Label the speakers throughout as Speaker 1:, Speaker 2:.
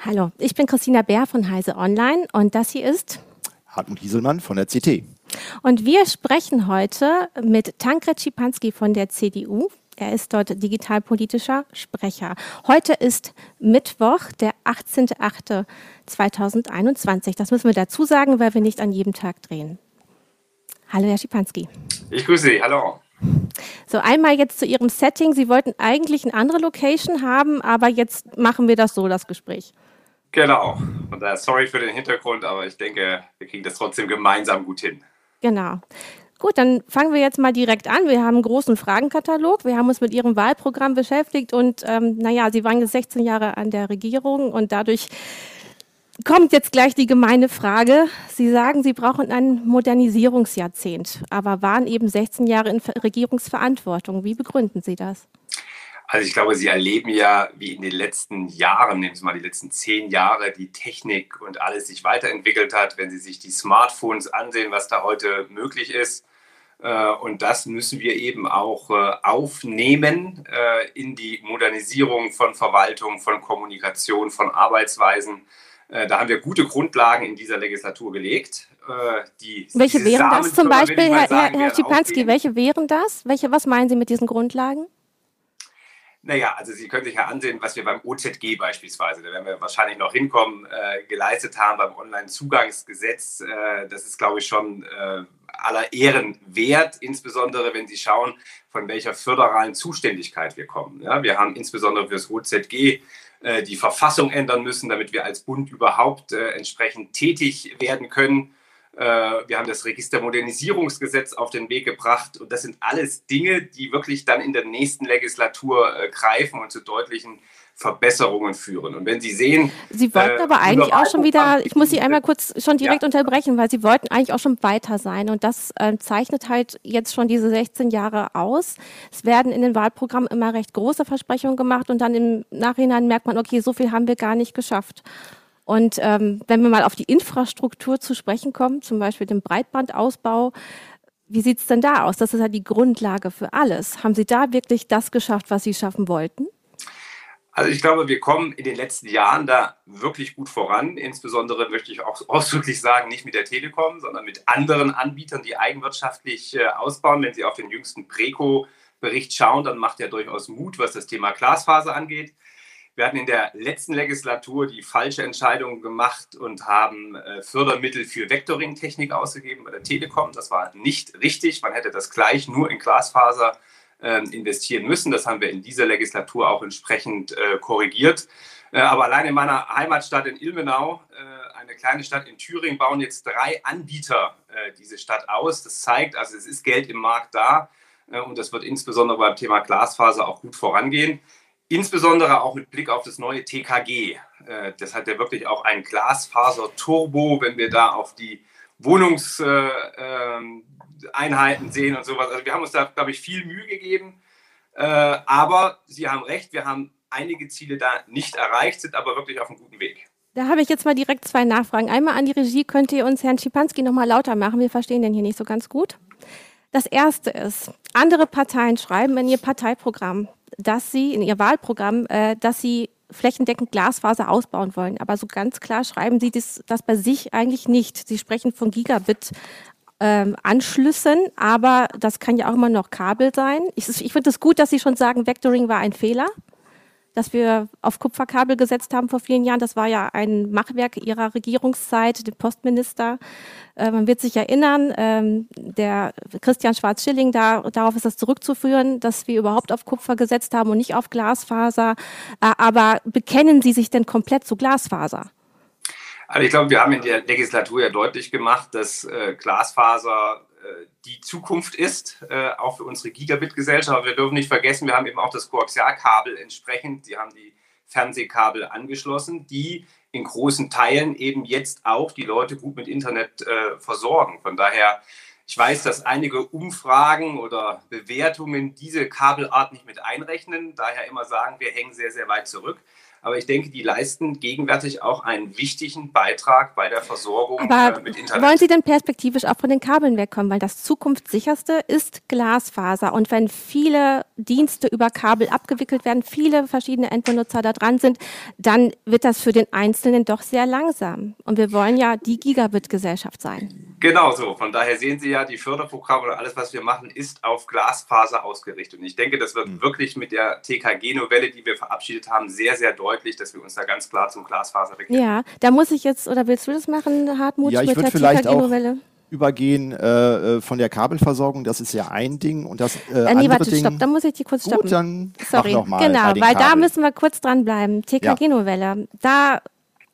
Speaker 1: Hallo, ich bin Christina Bär von Heise Online und das hier ist
Speaker 2: Hartmut Hieselmann von der CT.
Speaker 1: Und wir sprechen heute mit Tankred Schipanski von der CDU. Er ist dort digitalpolitischer Sprecher. Heute ist Mittwoch, der 18.08.2021. Das müssen wir dazu sagen, weil wir nicht an jedem Tag drehen. Hallo, Herr Schipanski.
Speaker 3: Ich grüße Sie. Hallo.
Speaker 1: So, einmal jetzt zu Ihrem Setting. Sie wollten eigentlich eine andere Location haben, aber jetzt machen wir das so, das Gespräch.
Speaker 3: Genau. Und da sorry für den Hintergrund, aber ich denke, wir kriegen das trotzdem gemeinsam gut hin.
Speaker 1: Genau. Gut, dann fangen wir jetzt mal direkt an. Wir haben einen großen Fragenkatalog. Wir haben uns mit Ihrem Wahlprogramm beschäftigt und ähm, naja, Sie waren jetzt 16 Jahre an der Regierung und dadurch kommt jetzt gleich die gemeine Frage. Sie sagen, Sie brauchen ein Modernisierungsjahrzehnt, aber waren eben 16 Jahre in Regierungsverantwortung. Wie begründen Sie das?
Speaker 3: Also ich glaube, Sie erleben ja, wie in den letzten Jahren, nehmen Sie mal die letzten zehn Jahre, die Technik und alles sich weiterentwickelt hat. Wenn Sie sich die Smartphones ansehen, was da heute möglich ist. Äh, und das müssen wir eben auch äh, aufnehmen äh, in die Modernisierung von Verwaltung, von Kommunikation, von Arbeitsweisen. Da haben wir gute Grundlagen in dieser Legislatur gelegt.
Speaker 1: Die, welche wären das zum Beispiel, Herr, sagen, Herr Schipanski, welche wären das? Welche, was meinen Sie mit diesen Grundlagen?
Speaker 3: Naja, also Sie können sich ja ansehen, was wir beim OZG beispielsweise, da werden wir wahrscheinlich noch hinkommen, äh, geleistet haben beim Onlinezugangsgesetz. Äh, das ist, glaube ich, schon äh, aller Ehren wert, insbesondere wenn Sie schauen, von welcher föderalen Zuständigkeit wir kommen. Ja, wir haben insbesondere für das OZG äh, die Verfassung ändern müssen, damit wir als Bund überhaupt äh, entsprechend tätig werden können. Äh, wir haben das Registermodernisierungsgesetz auf den Weg gebracht. Und das sind alles Dinge, die wirklich dann in der nächsten Legislatur äh, greifen und zu deutlichen Verbesserungen führen. Und wenn Sie sehen.
Speaker 1: Sie wollten äh, aber eigentlich auch schon wieder, ich muss Sie einmal kurz schon direkt ja. unterbrechen, weil Sie wollten eigentlich auch schon weiter sein. Und das äh, zeichnet halt jetzt schon diese 16 Jahre aus. Es werden in den Wahlprogrammen immer recht große Versprechungen gemacht und dann im Nachhinein merkt man, okay, so viel haben wir gar nicht geschafft. Und ähm, wenn wir mal auf die Infrastruktur zu sprechen kommen, zum Beispiel den Breitbandausbau, wie sieht es denn da aus? Das ist ja die Grundlage für alles. Haben Sie da wirklich das geschafft, was Sie schaffen wollten?
Speaker 3: Also ich glaube, wir kommen in den letzten Jahren da wirklich gut voran. Insbesondere möchte ich auch ausdrücklich sagen, nicht mit der Telekom, sondern mit anderen Anbietern, die eigenwirtschaftlich äh, ausbauen. Wenn Sie auf den jüngsten Preco-Bericht schauen, dann macht er durchaus Mut, was das Thema Glasfaser angeht. Wir hatten in der letzten Legislatur die falsche Entscheidung gemacht und haben äh, Fördermittel für Vectoring-Technik ausgegeben bei der Telekom. Das war nicht richtig. Man hätte das gleich nur in Glasfaser äh, investieren müssen. Das haben wir in dieser Legislatur auch entsprechend äh, korrigiert. Äh, aber allein in meiner Heimatstadt in Ilmenau, äh, eine kleine Stadt in Thüringen, bauen jetzt drei Anbieter diese Stadt aus. Das zeigt, also es ist Geld im Markt da und das wird insbesondere beim Thema Glasfaser auch gut vorangehen. Insbesondere auch mit Blick auf das neue TKG. Das hat ja wirklich auch ein Glasfaser-Turbo, wenn wir da auf die Wohnungseinheiten sehen und sowas. Also wir haben uns da, glaube ich, viel Mühe gegeben. Äh, aber Sie haben recht, wir haben einige Ziele da nicht erreicht, sind aber wirklich auf einem guten Weg.
Speaker 1: Da habe ich jetzt mal direkt zwei Nachfragen. Einmal an die Regie, könnt ihr uns Herrn Schipanski noch mal lauter machen? Wir verstehen den hier nicht so ganz gut. Das erste ist, andere Parteien schreiben in ihr Parteiprogramm, dass sie in ihr Wahlprogramm, äh, dass sie flächendeckend Glasfaser ausbauen wollen. Aber so ganz klar schreiben sie das, das bei sich eigentlich nicht. Sie sprechen von Gigabit ähm, Anschlüssen, aber das kann ja auch immer noch Kabel sein. Ich, ich finde es gut, dass Sie schon sagen, Vectoring war ein Fehler dass wir auf Kupferkabel gesetzt haben vor vielen Jahren. Das war ja ein Machwerk ihrer Regierungszeit, der Postminister. Äh, man wird sich erinnern, ähm, der Christian Schwarz-Schilling, da, darauf ist das zurückzuführen, dass wir überhaupt auf Kupfer gesetzt haben und nicht auf Glasfaser. Äh, aber bekennen Sie sich denn komplett zu Glasfaser?
Speaker 3: Also ich glaube, wir haben in der Legislatur ja deutlich gemacht, dass äh, Glasfaser die Zukunft ist, äh, auch für unsere Gigabit-Gesellschaft. Wir dürfen nicht vergessen, wir haben eben auch das Koaxialkabel entsprechend. Sie haben die Fernsehkabel angeschlossen, die in großen Teilen eben jetzt auch die Leute gut mit Internet äh, versorgen. Von daher, ich weiß, dass einige Umfragen oder Bewertungen diese Kabelart nicht mit einrechnen, daher immer sagen, wir hängen sehr, sehr weit zurück. Aber ich denke, die leisten gegenwärtig auch einen wichtigen Beitrag bei der Versorgung
Speaker 1: Aber äh, mit Internet. Wollen Sie denn perspektivisch auch von den Kabeln wegkommen? Weil das zukunftssicherste ist Glasfaser. Und wenn viele Dienste über Kabel abgewickelt werden, viele verschiedene Endbenutzer da dran sind, dann wird das für den Einzelnen doch sehr langsam. Und wir wollen ja die Gigabit-Gesellschaft sein.
Speaker 3: Genau so. Von daher sehen Sie ja, die Förderprogramme oder alles, was wir machen, ist auf Glasfaser ausgerichtet. Und ich denke, das wird mhm. wirklich mit der TKG-Novelle, die wir verabschiedet haben, sehr, sehr deutlich, dass wir uns da ganz klar zum Glasfaser
Speaker 1: bekennen. Ja, da muss ich jetzt, oder willst du das machen, Hartmut,
Speaker 2: ja, ich mit der TKG-Novelle? übergehen äh, äh, von der Kabelversorgung, das ist ja ein Ding und das äh, äh, nee, andere warte, Ding.
Speaker 1: Stopp, da muss ich die kurz stoppen.
Speaker 2: Gut, dann Sorry,
Speaker 1: noch mal genau, weil Kabel. da müssen wir kurz dranbleiben. TKG-Novelle, ja. da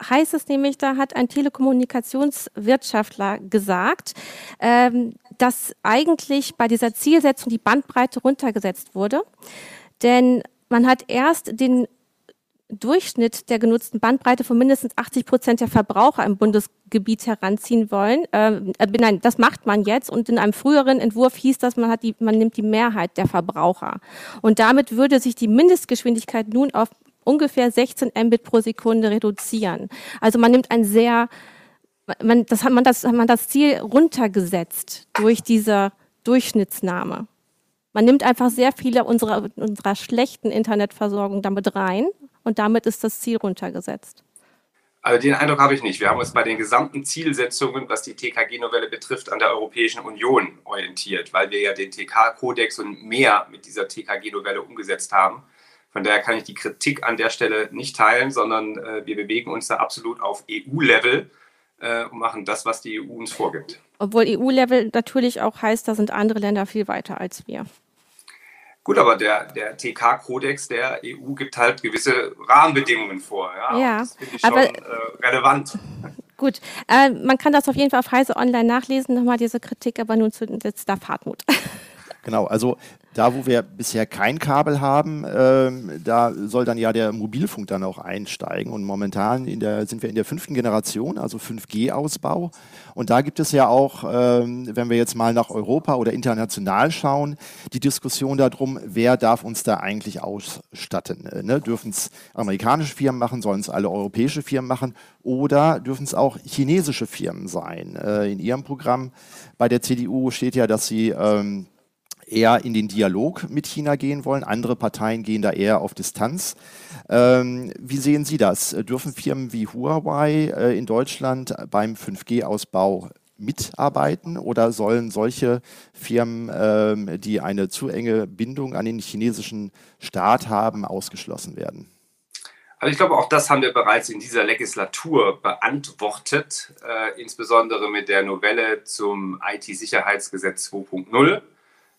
Speaker 1: heißt es nämlich, da hat ein Telekommunikationswirtschaftler gesagt, ähm, dass eigentlich bei dieser Zielsetzung die Bandbreite runtergesetzt wurde. Denn man hat erst den Durchschnitt der genutzten Bandbreite von mindestens 80 Prozent der Verbraucher im Bundesgebiet heranziehen wollen. Ähm, äh, nein, das macht man jetzt und in einem früheren Entwurf hieß das, man, hat die, man nimmt die Mehrheit der Verbraucher. Und damit würde sich die Mindestgeschwindigkeit nun auf ungefähr 16 Mbit pro Sekunde reduzieren. Also man nimmt ein sehr, man, das hat man das, hat man das Ziel runtergesetzt durch diese Durchschnittsnahme. Man nimmt einfach sehr viele unserer, unserer schlechten Internetversorgung damit rein und damit ist das Ziel runtergesetzt.
Speaker 3: Also den Eindruck habe ich nicht. Wir haben uns bei den gesamten Zielsetzungen, was die TKG-Novelle betrifft, an der Europäischen Union orientiert, weil wir ja den TK-Kodex und mehr mit dieser TKG-Novelle umgesetzt haben. Von daher kann ich die Kritik an der Stelle nicht teilen, sondern äh, wir bewegen uns da absolut auf EU-Level äh, und machen das, was die EU uns vorgibt.
Speaker 1: Obwohl EU-Level natürlich auch heißt, da sind andere Länder viel weiter als wir.
Speaker 3: Gut, aber der, der TK-Kodex der EU gibt halt gewisse Rahmenbedingungen vor. Ja,
Speaker 1: ja
Speaker 3: das finde ich schon aber, äh, relevant.
Speaker 1: Gut, äh, man kann das auf jeden Fall auf Heise Online nachlesen, nochmal diese Kritik, aber nun zu jetzt darf Hartmut.
Speaker 2: Genau, also da, wo wir bisher kein Kabel haben, ähm, da soll dann ja der Mobilfunk dann auch einsteigen. Und momentan der, sind wir in der fünften Generation, also 5G-Ausbau. Und da gibt es ja auch, ähm, wenn wir jetzt mal nach Europa oder international schauen, die Diskussion darum, wer darf uns da eigentlich ausstatten. Äh, ne? Dürfen es amerikanische Firmen machen, sollen es alle europäische Firmen machen oder dürfen es auch chinesische Firmen sein? Äh, in Ihrem Programm bei der CDU steht ja, dass Sie ähm, eher in den Dialog mit China gehen wollen. Andere Parteien gehen da eher auf Distanz. Ähm, wie sehen Sie das? Dürfen Firmen wie Huawei äh, in Deutschland beim 5G-Ausbau mitarbeiten oder sollen solche Firmen, ähm, die eine zu enge Bindung an den chinesischen Staat haben, ausgeschlossen werden?
Speaker 3: Also ich glaube, auch das haben wir bereits in dieser Legislatur beantwortet, äh, insbesondere mit der Novelle zum IT-Sicherheitsgesetz 2.0.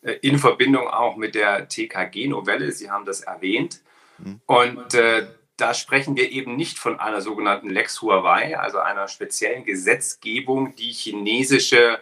Speaker 3: Äh, in Verbindung auch mit der TKG-Novelle. Sie haben das erwähnt. Mhm. Und äh, da sprechen wir eben nicht von einer sogenannten Lex Huawei, also einer speziellen Gesetzgebung, die chinesische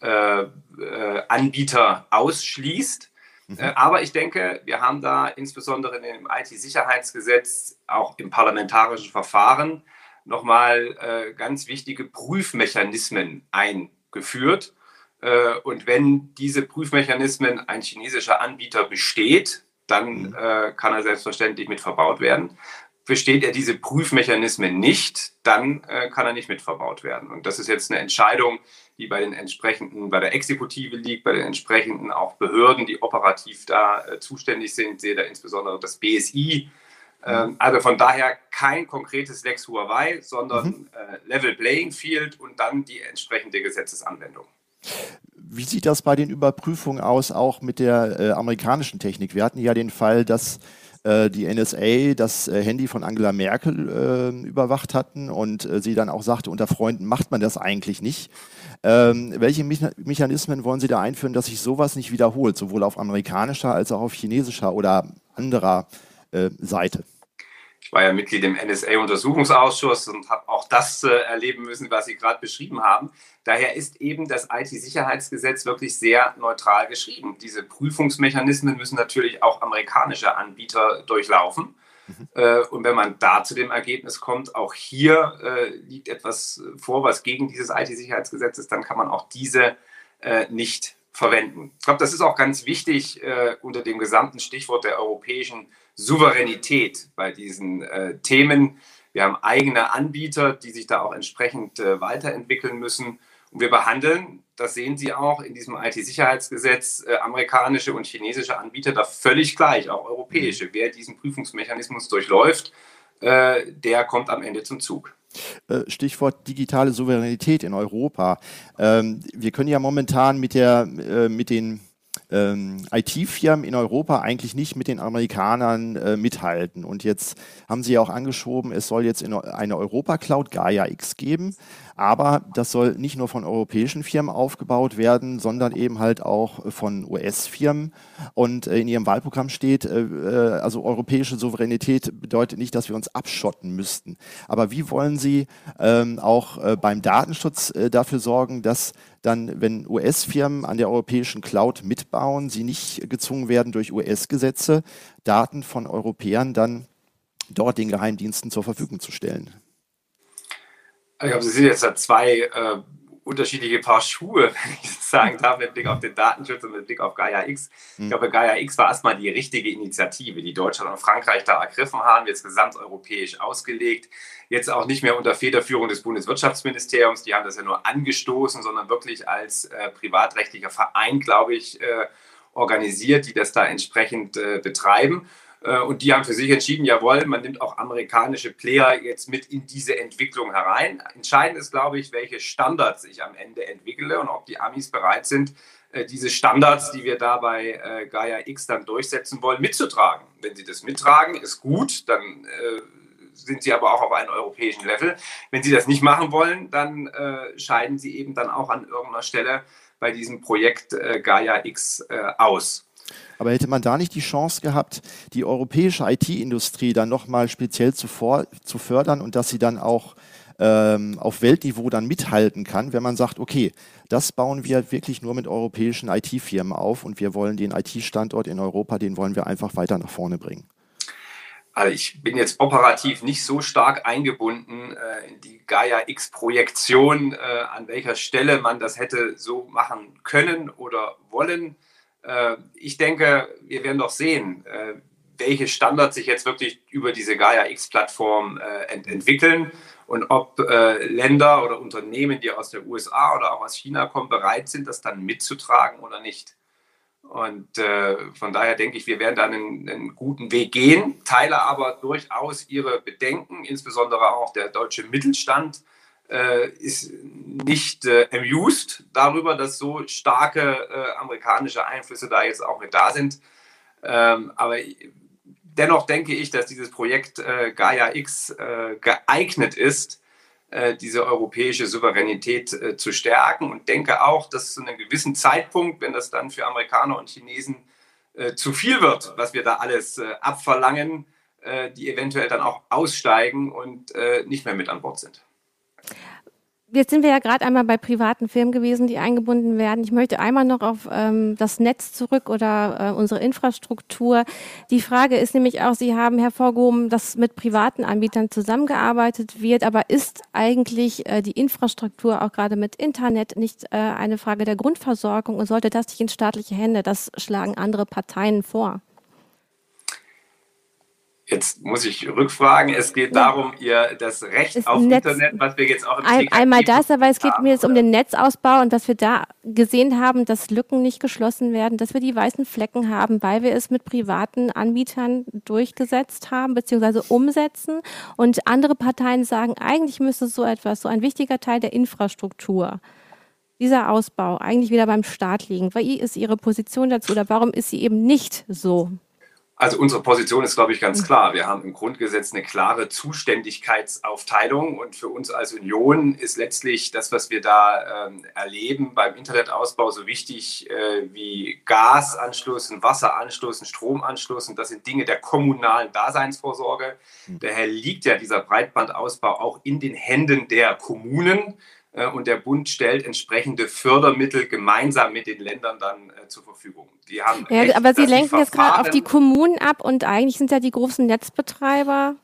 Speaker 3: äh, äh, Anbieter ausschließt. Mhm. Äh, aber ich denke, wir haben da insbesondere im IT-Sicherheitsgesetz, auch im parlamentarischen Verfahren, nochmal äh, ganz wichtige Prüfmechanismen eingeführt. Äh, und wenn diese Prüfmechanismen ein chinesischer Anbieter besteht, dann mhm. äh, kann er selbstverständlich mit verbaut werden. Besteht er diese Prüfmechanismen nicht, dann äh, kann er nicht mit verbaut werden. Und das ist jetzt eine Entscheidung, die bei den entsprechenden, bei der Exekutive liegt, bei den entsprechenden auch Behörden, die operativ da äh, zuständig sind, sehe da insbesondere das BSI. Ähm, also von daher kein konkretes Lex Huawei, sondern mhm. Äh, Level Playing Field und dann die entsprechende Gesetzesanwendung.
Speaker 2: Wie sieht das bei den Überprüfungen aus, auch mit der äh, amerikanischen Technik? Wir hatten ja den Fall, dass äh, die NSA das äh, Handy von Angela Merkel äh, überwacht hatten und äh, sie dann auch sagte, unter Freunden macht man das eigentlich nicht. Ähm, welche Me Mechanismen wollen Sie da einführen, dass sich sowas nicht wiederholt, sowohl auf amerikanischer als auch auf chinesischer oder anderer äh, Seite?
Speaker 3: Ich war ja Mitglied im NSA-Untersuchungsausschuss und habe auch das äh, erleben müssen, was Sie gerade beschrieben haben. Daher ist eben das IT-Sicherheitsgesetz wirklich sehr neutral geschrieben. Diese Prüfungsmechanismen müssen natürlich auch amerikanische Anbieter durchlaufen. Mhm. Äh, und wenn man da zu dem Ergebnis kommt, auch hier äh, liegt etwas vor, was gegen dieses IT-Sicherheitsgesetz ist, dann kann man auch diese äh, nicht verwenden. Ich glaube, das ist auch ganz wichtig äh, unter dem gesamten Stichwort der europäischen Souveränität bei diesen äh, Themen. Wir haben eigene Anbieter, die sich da auch entsprechend äh, weiterentwickeln müssen. Und wir behandeln, das sehen Sie auch in diesem IT-Sicherheitsgesetz, äh, amerikanische und chinesische Anbieter da völlig gleich, auch europäische. Wer diesen Prüfungsmechanismus durchläuft, äh, der kommt am Ende zum Zug.
Speaker 2: Äh, Stichwort digitale Souveränität in Europa. Ähm, wir können ja momentan mit, der, äh, mit den ähm, IT-Firmen in Europa eigentlich nicht mit den Amerikanern äh, mithalten. Und jetzt haben Sie ja auch angeschoben, es soll jetzt eine Europa-Cloud Gaia X geben. Aber das soll nicht nur von europäischen Firmen aufgebaut werden, sondern eben halt auch von US-Firmen. Und äh, in Ihrem Wahlprogramm steht, äh, äh, also europäische Souveränität bedeutet nicht, dass wir uns abschotten müssten. Aber wie wollen Sie ähm, auch beim Datenschutz dafür sorgen, dass dann, wenn US-Firmen an der europäischen Cloud mitbauen, sie nicht gezwungen werden durch US-Gesetze, Daten von Europäern dann dort den Geheimdiensten zur Verfügung zu stellen?
Speaker 3: Ich glaube, Sie sind jetzt da zwei äh, unterschiedliche Paar Schuhe, wenn ich das sagen darf, mit Blick auf den Datenschutz und mit Blick auf Gaia X. Ich glaube, Gaia X war erstmal die richtige Initiative, die Deutschland und Frankreich da ergriffen haben, jetzt gesamteuropäisch ausgelegt. Jetzt auch nicht mehr unter Federführung des Bundeswirtschaftsministeriums, die haben das ja nur angestoßen, sondern wirklich als äh, privatrechtlicher Verein, glaube ich, äh, organisiert, die das da entsprechend äh, betreiben. Äh, und die haben für sich entschieden, jawohl, man nimmt auch amerikanische Player jetzt mit in diese Entwicklung herein. Entscheidend ist, glaube ich, welche Standards ich am Ende entwickle und ob die Amis bereit sind, äh, diese Standards, die wir da bei äh, Gaia X dann durchsetzen wollen, mitzutragen. Wenn sie das mittragen, ist gut, dann sind sie aber auch auf einem europäischen Level. Wenn sie das nicht machen wollen, dann scheiden sie eben dann auch an irgendeiner Stelle bei diesem Projekt Gaia X aus.
Speaker 2: Aber hätte man da nicht die Chance gehabt, die europäische IT-Industrie dann nochmal speziell zu, vor, zu fördern und dass sie dann auch ähm, auf Weltniveau dann mithalten kann, wenn man sagt, okay, das bauen wir wirklich nur mit europäischen IT-Firmen auf und wir wollen den IT-Standort in Europa, den wollen wir einfach weiter nach vorne bringen.
Speaker 3: Also ich bin jetzt operativ nicht so stark eingebunden äh, in die Gaia X-Projektion, äh, an welcher Stelle man das hätte so machen können oder wollen. Äh, ich denke, wir werden doch sehen, äh, welche Standards sich jetzt wirklich über diese Gaia X-Plattform äh, ent entwickeln und ob Länder oder Unternehmen, die aus der USA oder auch aus China kommen, bereit sind, das dann mitzutragen oder nicht. Und äh, von daher denke ich, wir werden dann einen, einen, guten Weg gehen, teile aber durchaus Ihre Bedenken, insbesondere auch der deutsche Mittelstand äh, ist nicht äh, amused darüber, dass so starke äh, amerikanische Einflüsse da jetzt auch mit da sind. Ähm, aber dennoch denke ich, dass dieses Projekt äh, Gaia X äh, geeignet ist, diese europäische Souveränität äh, zu stärken und denke auch, dass zu einem gewissen Zeitpunkt, wenn das dann für Amerikaner und Chinesen zu viel wird, was wir da alles abverlangen, die eventuell dann auch aussteigen und nicht mehr mit an Bord sind.
Speaker 1: Jetzt sind wir ja gerade einmal bei privaten Firmen gewesen, die eingebunden werden. Ich möchte einmal noch auf ähm, das Netz zurück oder äh, unsere Infrastruktur. Die Frage ist nämlich auch, Sie haben hervorgehoben, dass mit privaten Anbietern zusammengearbeitet wird, aber ist eigentlich äh, die Infrastruktur auch gerade mit Internet nicht äh, eine Frage der Grundversorgung und sollte das nicht in staatliche Hände? Das schlagen andere Parteien vor.
Speaker 3: Jetzt muss ich rückfragen. Es geht darum, ihr das Recht das auf
Speaker 1: Netz,
Speaker 3: Internet, was wir jetzt auch im
Speaker 1: ein, Einmal das, aber es geht mir jetzt um den Netzausbau und dass wir da gesehen haben, dass Lücken nicht geschlossen werden, dass wir die weißen Flecken haben, weil wir es mit privaten Anbietern durchgesetzt haben bzw. umsetzen. Und andere Parteien sagen, eigentlich müsste so etwas, so ein wichtiger Teil der Infrastruktur, dieser Ausbau eigentlich wieder beim Staat liegen. Wie ist Ihre Position dazu oder warum ist sie eben nicht so?
Speaker 3: Also unsere Position ist, glaube ich, ganz klar. Wir haben im Grundgesetz eine klare Zuständigkeitsaufteilung und für uns als Union ist letztlich das, was wir da ähm, erleben beim Internetausbau so wichtig äh, wie Gasanschluss, Wasseranschluss, Stromanschluss und das sind Dinge der kommunalen Daseinsvorsorge. Hm. Daher liegt ja dieser Breitbandausbau auch in den Händen der Kommunen. Äh, und der Bund stellt entsprechende Fördermittel gemeinsam mit den Ländern dann äh, zur Verfügung.
Speaker 1: Die haben ja, recht, aber Sie lenken jetzt gerade auf die Kommunen ab und eigentlich sind ja die großen Netzbetreiber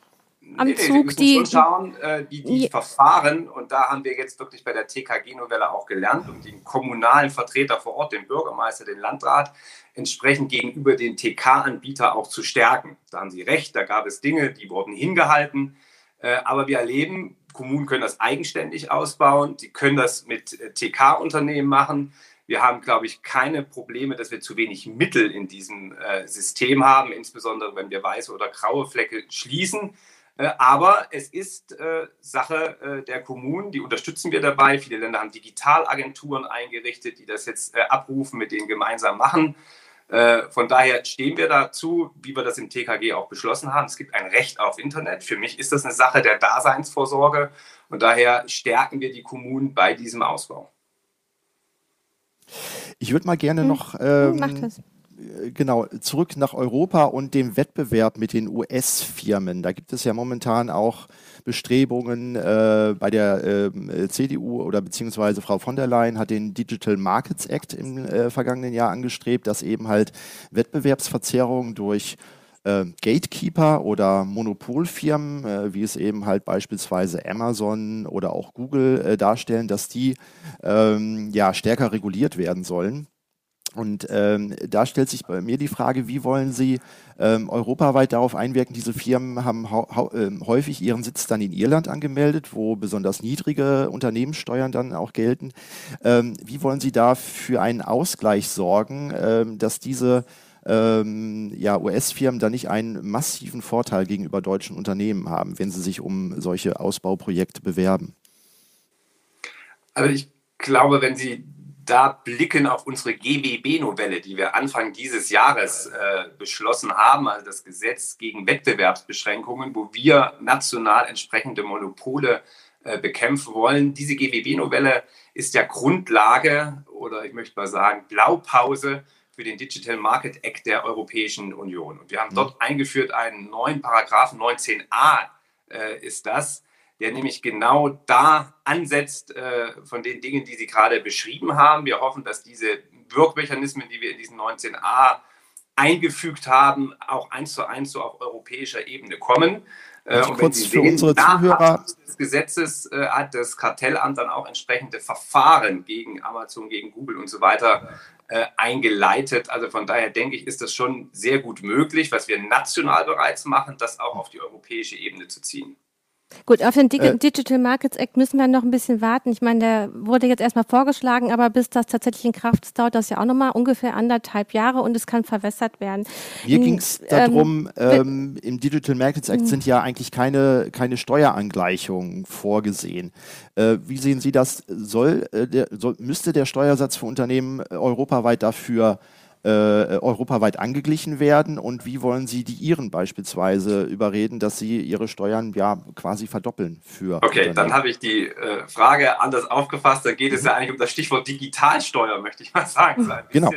Speaker 1: am nee, Zug,
Speaker 3: die schon schauen, äh, die, die, die Verfahren und da haben wir jetzt wirklich bei der TKG-Novelle auch gelernt und den kommunalen Vertreter vor Ort, den Bürgermeister, den Landrat, entsprechend gegenüber den TK-Anbieter auch zu stärken. Da haben Sie recht, da gab es Dinge, die wurden hingehalten, äh, aber wir erleben Kommunen können das eigenständig ausbauen, die können das mit äh, TK-Unternehmen machen. Wir haben, glaube ich, keine Probleme, dass wir zu wenig Mittel in diesem äh, System haben, insbesondere wenn wir weiße oder graue Flecke schließen. Äh, aber es ist äh, Sache äh, der Kommunen, die unterstützen wir dabei. Viele Länder haben Digitalagenturen eingerichtet, die das jetzt äh, abrufen, mit denen gemeinsam machen. Äh, von daher stehen wir dazu, wie wir das im TKG auch beschlossen haben. Es gibt ein Recht auf Internet. Für mich ist das eine Sache der Daseinsvorsorge und daher stärken wir die Kommunen bei diesem Ausbau.
Speaker 2: Ich würde mal gerne hm. noch ähm, äh, genau zurück nach Europa und dem Wettbewerb mit den US-Firmen. Da gibt es ja momentan auch Bestrebungen äh, bei der äh, CDU oder beziehungsweise Frau von der Leyen hat den Digital Markets Act im äh, vergangenen Jahr angestrebt, dass eben halt Wettbewerbsverzerrungen durch äh, Gatekeeper oder Monopolfirmen, äh, wie es eben halt beispielsweise Amazon oder auch Google äh, darstellen, dass die ähm, ja stärker reguliert werden sollen. Und ähm, da stellt sich bei mir die Frage, wie wollen Sie ähm, europaweit darauf einwirken? Diese Firmen haben äh, häufig ihren Sitz dann in Irland angemeldet, wo besonders niedrige Unternehmenssteuern dann auch gelten. Ähm, wie wollen Sie da für einen Ausgleich sorgen, ähm, dass diese ähm, ja, US-Firmen da nicht einen massiven Vorteil gegenüber deutschen Unternehmen haben, wenn sie sich um solche Ausbauprojekte bewerben?
Speaker 3: Also ich glaube, wenn Sie da blicken auf unsere GWB-Novelle, die wir Anfang dieses Jahres äh, beschlossen haben, also das Gesetz gegen Wettbewerbsbeschränkungen, wo wir national entsprechende Monopole äh, bekämpfen wollen. Diese GWB-Novelle ist ja Grundlage oder ich möchte mal sagen Blaupause für den Digital Market Act der Europäischen Union. Und wir haben mhm. dort eingeführt einen neuen Paragraphen 19a äh, ist das, der nämlich genau da ansetzt äh, von den Dingen, die Sie gerade beschrieben haben. Wir hoffen, dass diese Wirkmechanismen, die wir in diesen 19a eingefügt haben, auch eins zu eins so auf europäischer Ebene kommen.
Speaker 2: Also und kurz für sehen, unsere Zuhörer.
Speaker 3: des Gesetzes äh, hat das Kartellamt dann auch entsprechende Verfahren gegen Amazon, gegen Google und so weiter äh, eingeleitet. Also von daher denke ich, ist das schon sehr gut möglich, was wir national bereits machen, das auch auf die europäische Ebene zu ziehen.
Speaker 1: Gut, auf den äh, Digital Markets Act müssen wir noch ein bisschen warten. Ich meine, der wurde jetzt erstmal vorgeschlagen, aber bis das tatsächlich in Kraft ist, dauert das ja auch nochmal ungefähr anderthalb Jahre und es kann verwässert werden.
Speaker 2: Mir ging es darum, ähm, ähm, im Digital Markets Act mhm. sind ja eigentlich keine, keine Steuerangleichungen vorgesehen. Äh, wie sehen Sie das? Soll, äh, der, soll, müsste der Steuersatz für Unternehmen europaweit dafür äh, europaweit angeglichen werden und wie wollen Sie die Iren beispielsweise überreden, dass sie ihre Steuern ja quasi verdoppeln für.
Speaker 3: Okay, dann habe ich die äh, Frage anders aufgefasst. Da geht mhm. es ja eigentlich um das Stichwort Digitalsteuer, möchte ich mal sagen. So
Speaker 2: genau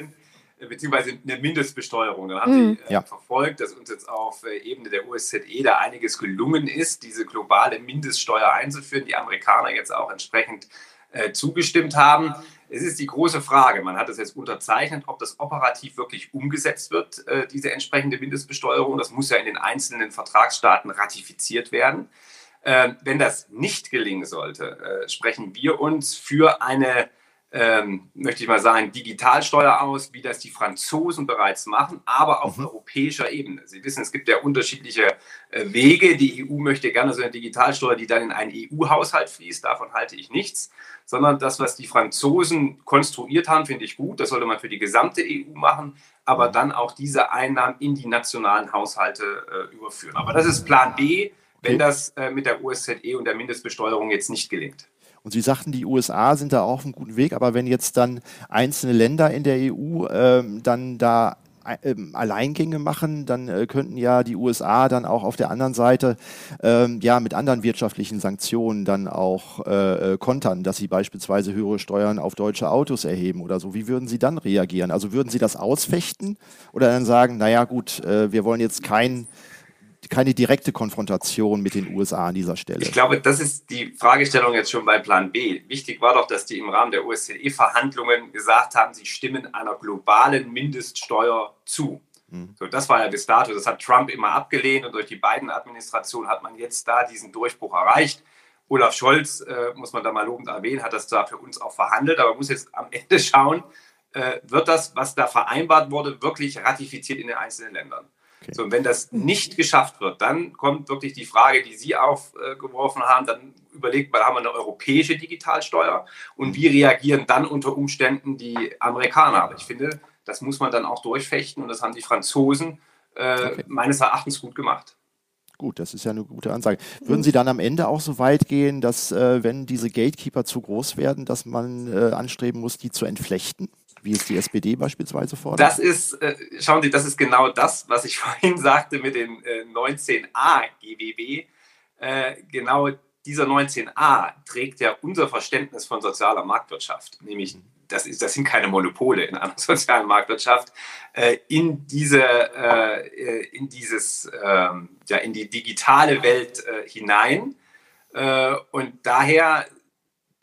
Speaker 3: äh, beziehungsweise eine Mindestbesteuerung. Dann haben mhm. Sie äh, ja. verfolgt, dass uns jetzt auf äh, Ebene der USZE da einiges gelungen ist, diese globale Mindeststeuer einzuführen, die Amerikaner jetzt auch entsprechend äh, zugestimmt haben. Es ist die große Frage, man hat es jetzt unterzeichnet, ob das operativ wirklich umgesetzt wird, äh, diese entsprechende Mindestbesteuerung. Das muss ja in den einzelnen Vertragsstaaten ratifiziert werden. Ähm, wenn das nicht gelingen sollte, äh, sprechen wir uns für eine ähm, möchte ich mal sagen, Digitalsteuer aus, wie das die Franzosen bereits machen, aber auf mhm. europäischer Ebene. Sie wissen, es gibt ja unterschiedliche äh, Wege. Die EU möchte gerne so eine Digitalsteuer, die dann in einen EU-Haushalt fließt. Davon halte ich nichts, sondern das, was die Franzosen konstruiert haben, finde ich gut. Das sollte man für die gesamte EU machen, aber mhm. dann auch diese Einnahmen in die nationalen Haushalte äh, überführen. Aber das ist Plan B, wenn das äh, mit der USZE und der Mindestbesteuerung jetzt nicht gelingt.
Speaker 2: Und Sie sagten, die USA sind da auch auf einem guten Weg, aber wenn jetzt dann einzelne Länder in der EU ähm, dann da ähm, Alleingänge machen, dann äh, könnten ja die USA dann auch auf der anderen Seite ähm, ja mit anderen wirtschaftlichen Sanktionen dann auch äh, äh, kontern, dass sie beispielsweise höhere Steuern auf deutsche Autos erheben oder so. Wie würden Sie dann reagieren? Also würden Sie das ausfechten oder dann sagen, naja gut, äh, wir wollen jetzt kein keine direkte Konfrontation mit den USA an dieser Stelle.
Speaker 3: Ich glaube, das ist die Fragestellung jetzt schon bei Plan B. Wichtig war doch, dass die im Rahmen der OSZE-Verhandlungen gesagt haben, sie stimmen einer globalen Mindeststeuer zu. Mhm. So, das war ja bis dato. Das hat Trump immer abgelehnt und durch die beiden Administrationen hat man jetzt da diesen Durchbruch erreicht. Olaf Scholz, äh, muss man da mal lobend erwähnen, hat das da für uns auch verhandelt, aber man muss jetzt am Ende schauen, äh, wird das, was da vereinbart wurde, wirklich ratifiziert in den einzelnen Ländern. Okay. So, und wenn das nicht geschafft wird, dann kommt wirklich die Frage, die Sie aufgeworfen haben, dann überlegt man, haben wir eine europäische Digitalsteuer und wie reagieren dann unter Umständen die Amerikaner? Aber ich finde, das muss man dann auch durchfechten und das haben die Franzosen äh, okay. meines Erachtens gut gemacht.
Speaker 2: Gut, das ist ja eine gute Ansage. Würden Sie dann am Ende auch so weit gehen, dass, äh, wenn diese Gatekeeper zu groß werden, dass man äh, anstreben muss, die zu entflechten? Wie es die SPD beispielsweise fordert?
Speaker 3: Das ist, äh, schauen Sie, das ist genau das, was ich vorhin sagte mit dem äh, 19a GWB. Äh, genau dieser 19a trägt ja unser Verständnis von sozialer Marktwirtschaft, nämlich das, ist, das sind keine Monopole in einer sozialen Marktwirtschaft, äh, in, diese, äh, in, dieses, ähm, ja, in die digitale Welt äh, hinein. und daher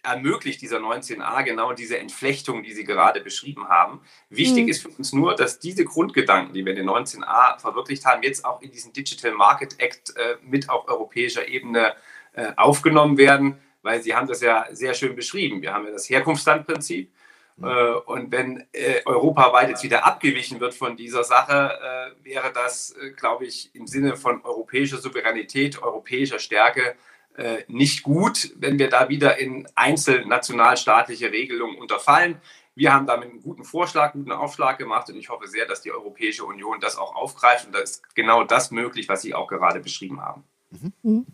Speaker 3: ermöglicht dieser 19a genau diese Entflechtung, die Sie gerade beschrieben haben. Wichtig mhm. ist für uns nur, dass diese Grundgedanken, die wir in den 19a verwirklicht haben, jetzt auch in diesen Digital Market Act äh, mit auf europäischer Ebene äh, aufgenommen werden, weil Sie haben das ja sehr schön beschrieben. Wir haben ja das Herkunftslandprinzip. Mhm. Äh, und wenn äh, europaweit jetzt wieder abgewichen wird von dieser Sache, äh, wäre das, glaube ich, im Sinne von europäischer Souveränität, europäischer Stärke äh, nicht gut, wenn wir da wieder in einzelnationalstaatliche Regelungen unterfallen. Wir haben damit einen guten Vorschlag, einen guten Aufschlag gemacht und ich hoffe sehr, dass die Europäische Union das auch aufgreift und da ist genau das möglich, was Sie auch gerade beschrieben haben.
Speaker 1: Mhm.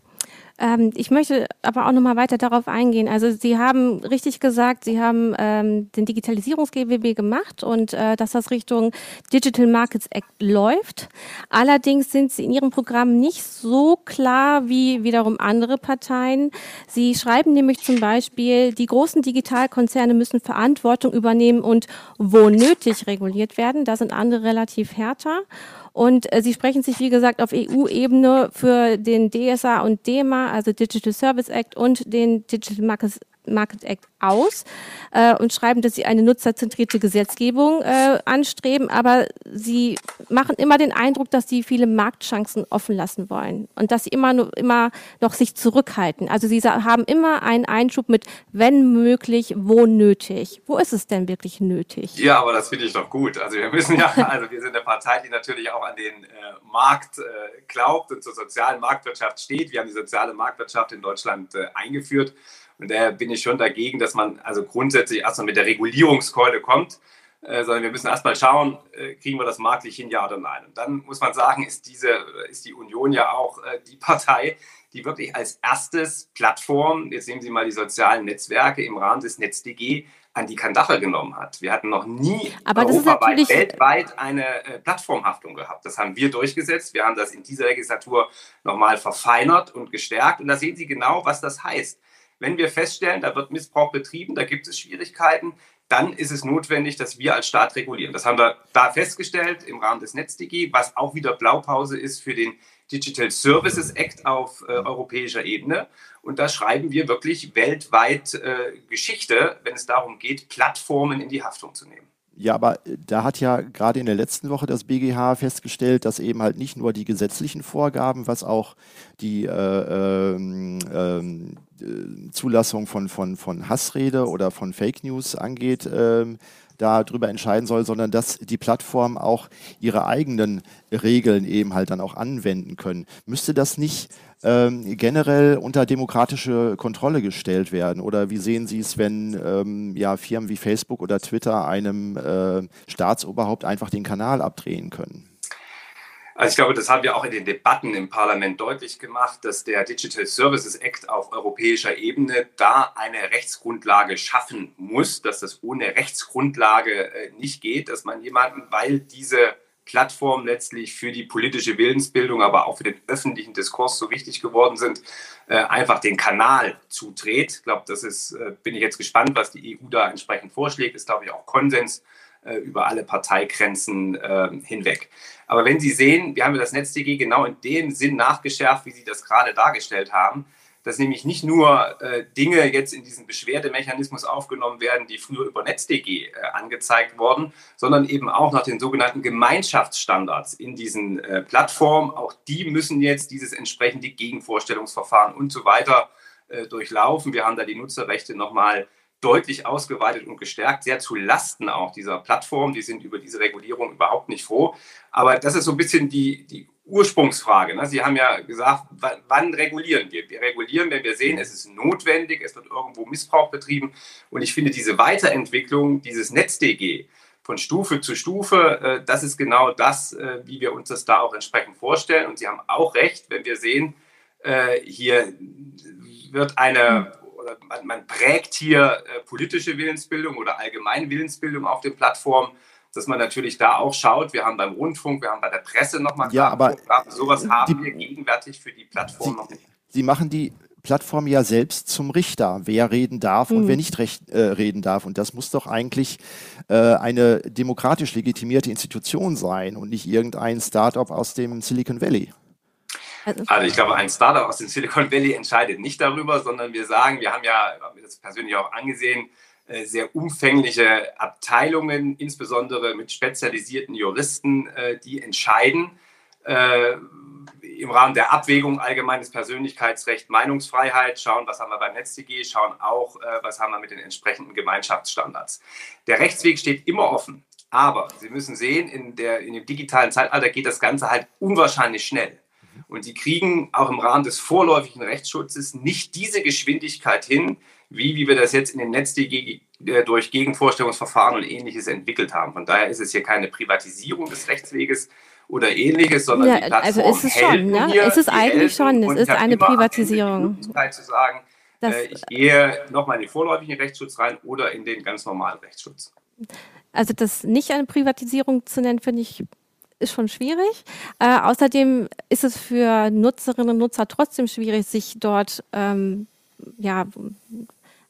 Speaker 1: Ähm, ich möchte aber auch noch mal weiter darauf eingehen. Also Sie haben richtig gesagt, Sie haben ähm, den Digitalisierungs-GWB gemacht und äh, dass das Richtung Digital Markets Act läuft. Allerdings sind Sie in Ihrem Programm nicht so klar wie wiederum andere Parteien. Sie schreiben nämlich zum Beispiel, die großen Digitalkonzerne müssen Verantwortung übernehmen und wo nötig reguliert werden. Da sind andere relativ härter. Und äh, sie sprechen sich, wie gesagt, auf EU-Ebene für den DSA und DEMA, also Digital Service Act und den Digital Markets Market Act aus äh, und schreiben, dass sie eine nutzerzentrierte Gesetzgebung äh, anstreben, aber sie machen immer den Eindruck, dass sie viele Marktchancen offen lassen wollen und dass sie immer, nur, immer noch sich zurückhalten. Also sie haben immer einen Einschub mit, wenn möglich, wo nötig. Wo ist es denn wirklich nötig?
Speaker 3: Ja, aber das finde ich doch gut. Also wir müssen ja, also wir sind eine Partei, die natürlich auch an den äh, Markt äh, glaubt und zur sozialen Marktwirtschaft steht. Wir haben die soziale Marktwirtschaft in Deutschland äh, eingeführt. Und daher bin ich schon dagegen, dass man also grundsätzlich erstmal mit der Regulierungskeule kommt, äh, sondern wir müssen erstmal schauen, äh, kriegen wir das marktlich hin, ja oder nein. Und dann muss man sagen, ist, diese, ist die Union ja auch äh, die Partei, die wirklich als erstes Plattform, jetzt nehmen Sie mal die sozialen Netzwerke im Rahmen des NetzDG, an die Kandachel genommen hat. Wir hatten noch nie
Speaker 1: Aber europaweit,
Speaker 3: weltweit eine äh, Plattformhaftung gehabt. Das haben wir durchgesetzt. Wir haben das in dieser Legislatur nochmal verfeinert und gestärkt. Und da sehen Sie genau, was das heißt. Wenn wir feststellen, da wird Missbrauch betrieben, da gibt es Schwierigkeiten, dann ist es notwendig, dass wir als Staat regulieren. Das haben wir da festgestellt im Rahmen des NetzDG, was auch wieder Blaupause ist für den Digital Services Act auf äh, europäischer Ebene. Und da schreiben wir wirklich weltweit äh, Geschichte, wenn es darum geht, Plattformen in die Haftung zu nehmen.
Speaker 2: Ja, aber äh, da hat ja gerade in der letzten Woche das BGH festgestellt, dass eben halt nicht nur die gesetzlichen Vorgaben, was auch die äh, ähm, ähm, äh, Zulassung von, von, von Hassrede oder von Fake News angeht, ähm, darüber entscheiden soll, sondern dass die Plattformen auch ihre eigenen Regeln eben halt dann auch anwenden können. Müsste das nicht ähm, generell unter demokratische Kontrolle gestellt werden? Oder wie sehen Sie es, wenn ähm, ja, Firmen wie Facebook oder Twitter einem äh, Staatsoberhaupt einfach den Kanal abdrehen können?
Speaker 3: Also ich glaube, das haben wir auch in den Debatten im Parlament deutlich gemacht, dass der Digital Services Act auf europäischer Ebene da eine Rechtsgrundlage schaffen muss, dass das ohne Rechtsgrundlage äh, nicht geht, dass man jemanden, weil diese Plattformen letztlich für die politische Willensbildung, aber auch für den öffentlichen Diskurs so wichtig geworden sind, äh, einfach den Kanal zudreht. Ich glaube, das ist, äh, bin ich jetzt gespannt, was die EU da entsprechend vorschlägt. Ist, glaube ich, auch Konsens äh, über alle Parteigrenzen äh, hinweg. Aber wenn Sie sehen, wir haben das NetzDG genau in dem Sinn nachgeschärft, wie Sie das gerade dargestellt haben dass nämlich nicht nur äh, Dinge jetzt in diesen Beschwerdemechanismus aufgenommen werden, die früher über NetzDG äh, angezeigt wurden, sondern eben auch nach den sogenannten Gemeinschaftsstandards in diesen äh, Plattformen. Auch die müssen jetzt dieses entsprechende Gegenvorstellungsverfahren und so weiter äh, durchlaufen. Wir haben da die Nutzerrechte nochmal deutlich ausgeweitet und gestärkt, sehr zu Lasten auch dieser Plattform. Die sind über diese Regulierung überhaupt nicht froh. Aber das ist so ein bisschen die, die Ursprungsfrage. Ne? Sie haben ja gesagt, wann regulieren wir? Wir regulieren, wenn wir sehen, es ist notwendig, es wird irgendwo Missbrauch betrieben. Und ich finde diese Weiterentwicklung dieses NetzDG von Stufe zu Stufe, äh, das ist genau das, äh, wie wir uns das da auch entsprechend vorstellen. Und Sie haben auch recht, wenn wir sehen, äh, hier wird eine oder man, prägt hier politische Willensbildung oder allgemeine Willensbildung auf den Plattformen dass man natürlich da auch schaut. Wir haben beim Rundfunk, wir haben bei der Presse nochmal
Speaker 2: ja, aber
Speaker 3: sowas haben wir gegenwärtig für die Plattform
Speaker 2: Sie,
Speaker 3: noch nicht.
Speaker 2: Sie machen die Plattform ja selbst zum Richter, wer reden darf und wer hm. nicht recht, äh, reden darf. Und das muss doch eigentlich äh, eine demokratisch legitimierte Institution sein und nicht irgendein Startup aus dem Silicon Valley.
Speaker 3: Also, ich glaube, ein Startup aus dem Silicon Valley entscheidet nicht darüber, sondern wir sagen, wir haben ja, haben das persönlich auch angesehen, äh, sehr umfängliche Abteilungen, insbesondere mit spezialisierten Juristen, äh, die entscheiden äh, im Rahmen der Abwägung allgemeines Persönlichkeitsrecht, Meinungsfreiheit, schauen, was haben wir beim NetzDG, schauen auch, was haben wir mit den entsprechenden Gemeinschaftsstandards. Der Rechtsweg steht immer offen, aber Sie müssen sehen, in, der, in dem digitalen Zeitalter geht das Ganze halt unwahrscheinlich schnell. Und Sie kriegen auch im Rahmen des vorläufigen Rechtsschutzes nicht diese Geschwindigkeit hin, wie, wie wir das jetzt in den NetzDG äh, durch Gegenvorstellungsverfahren und ähnliches entwickelt haben. Von daher ist es hier keine Privatisierung des Rechtsweges oder ähnliches, sondern
Speaker 1: ja, die Plattform also ist es schon, ne? Hier, es ist eigentlich schon, es ist eine Privatisierung.
Speaker 3: Zu sagen, das, äh, ich gehe nochmal in den vorläufigen Rechtsschutz rein oder in den ganz normalen Rechtsschutz.
Speaker 1: Also das nicht eine Privatisierung zu nennen, finde ich ist schon schwierig. Äh, außerdem ist es für Nutzerinnen und Nutzer trotzdem schwierig, sich dort ähm, ja,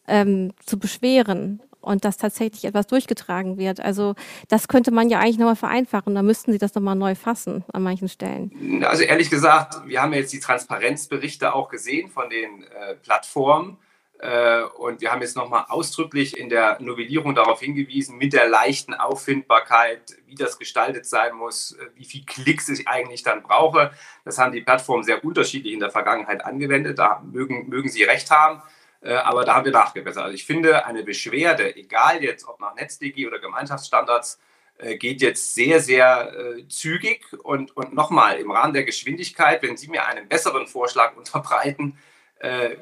Speaker 1: ähm, zu beschweren und dass tatsächlich etwas durchgetragen wird. Also das könnte man ja eigentlich nochmal vereinfachen. Da müssten Sie das nochmal neu fassen an manchen Stellen.
Speaker 3: Also ehrlich gesagt, wir haben jetzt die Transparenzberichte auch gesehen von den äh, Plattformen. Äh, und wir haben jetzt nochmal ausdrücklich in der Novellierung darauf hingewiesen, mit der leichten Auffindbarkeit, wie das gestaltet sein muss, äh, wie viel Klicks ich eigentlich dann brauche. Das haben die Plattformen sehr unterschiedlich in der Vergangenheit angewendet. Da mögen, mögen sie recht haben. Äh, aber da haben wir nachgebessert. Also ich finde, eine Beschwerde, egal jetzt ob nach NetzDG oder Gemeinschaftsstandards, geht jetzt sehr, sehr zügig. Und, und nochmal, im Rahmen der Geschwindigkeit, wenn Sie mir einen besseren Vorschlag unterbreiten,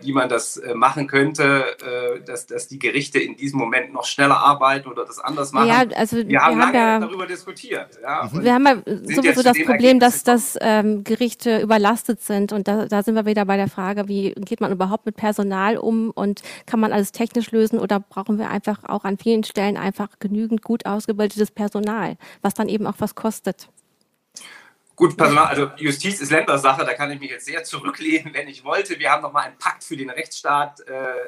Speaker 3: wie man das äh, machen könnte, äh, dass, dass die Gerichte in diesem Moment noch schneller arbeiten oder das anders machen.
Speaker 1: Ja, also wir,
Speaker 3: wir haben,
Speaker 1: haben
Speaker 3: ja, darüber diskutiert. Ja,
Speaker 1: wir haben ja sowieso das Problem, dass, dass ähm, Gerichte überlastet sind und da, da sind wir wieder bei der Frage, wie geht man überhaupt mit Personal um und kann man alles technisch lösen oder brauchen wir einfach auch an vielen Stellen einfach genügend gut ausgebildetes Personal, was dann eben auch was kostet.
Speaker 3: Gut, also Justiz ist Ländersache, da kann ich mich jetzt sehr zurücklehnen, wenn ich wollte. Wir haben nochmal einen Pakt für den Rechtsstaat äh, äh,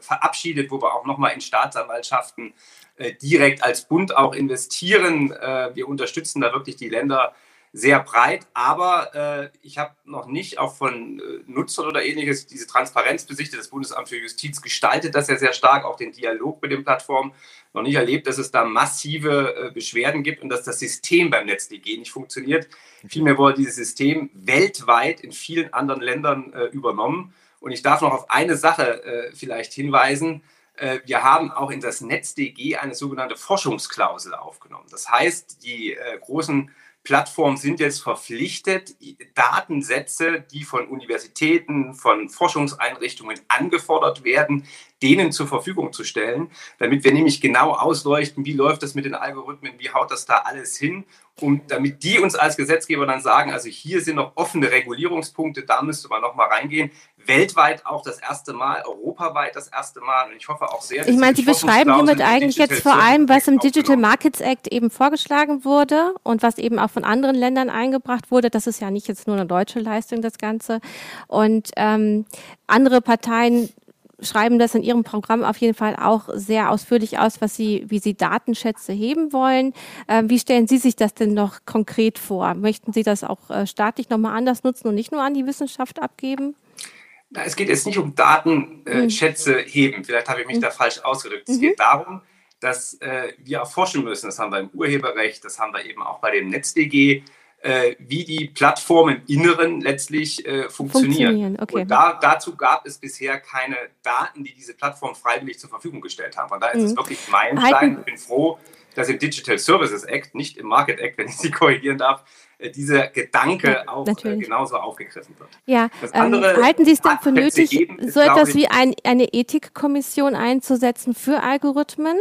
Speaker 3: verabschiedet, wo wir auch nochmal in Staatsanwaltschaften äh, direkt als Bund auch investieren. Äh, wir unterstützen da wirklich die Länder sehr breit, aber äh, ich habe noch nicht auch von äh, Nutzern oder ähnliches diese Transparenz besichtet. Das Bundesamt für Justiz gestaltet das ja sehr stark, auch den Dialog mit den Plattformen. Noch nicht erlebt, dass es da massive äh, Beschwerden gibt und dass das System beim NetzDG nicht funktioniert. Vielmehr wurde dieses System weltweit in vielen anderen Ländern äh, übernommen. Und ich darf noch auf eine Sache äh, vielleicht hinweisen. Äh, wir haben auch in das NetzDG eine sogenannte Forschungsklausel aufgenommen. Das heißt, die großen Plattformen sind jetzt verpflichtet, Datensätze, die von Universitäten, von Forschungseinrichtungen angefordert werden, denen zur Verfügung zu stellen, damit wir nämlich genau ausleuchten, wie läuft das mit den Algorithmen, wie haut das da alles hin, um, damit die uns als Gesetzgeber dann sagen, also hier sind noch offene Regulierungspunkte, da müsste man noch mal reingehen. weltweit auch das erste Mal, europaweit das erste Mal. Und ich hoffe auch sehr,
Speaker 1: dass Ich meine, Sie beschreiben hiermit eigentlich jetzt vor allem, was im Digital Markets Act eben vorgeschlagen wurde und was eben auch von anderen Ländern eingebracht wurde. Das ist ja nicht jetzt nur eine deutsche Leistung, das Ganze. Und ähm, andere Parteien schreiben das in ihrem Programm auf jeden Fall auch sehr ausführlich aus, was sie, wie sie Datenschätze heben wollen. Ähm, wie stellen Sie sich das denn noch konkret vor? Möchten Sie das auch äh, staatlich nochmal anders nutzen und nicht nur an die Wissenschaft abgeben?
Speaker 3: Na, es geht jetzt nicht um Datenschätze äh, heben. Vielleicht habe ich mich mhm. da falsch ausgedrückt. Es mhm. geht darum, dass äh, wir erforschen müssen. Das haben wir im Urheberrecht, das haben wir eben auch bei dem NetzDG, äh, wie die Plattformen im Inneren letztlich äh, funktionieren. funktionieren. Okay. Und da, dazu gab es bisher keine Daten, die diese Plattform freiwillig zur Verfügung gestellt haben. Von daher ist es mhm. wirklich mein Stein. Ich bin froh, dass im Digital Services Act, nicht im Market Act, wenn ich Sie korrigieren darf, äh, dieser Gedanke auch äh, genauso aufgegriffen wird.
Speaker 1: Ja, ähm, halten Sie es denn für nötig, geben, so etwas wie ein, eine Ethikkommission einzusetzen für Algorithmen?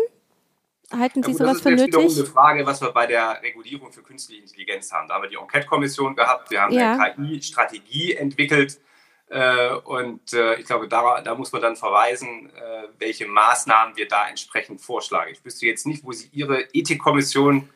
Speaker 1: Halten Sie ja, sowas für nötig? Das ist
Speaker 3: eine Frage, was wir bei der Regulierung für künstliche Intelligenz haben. Da haben wir die Enquete-Kommission gehabt, wir haben ja. eine KI-Strategie entwickelt. Äh, und ich glaube, da, da, muss man dann verweisen, welche Maßnahmen wir da entsprechend vorschlagen. Ich wüsste jetzt nicht, wo Sie Ihre Ethikkommission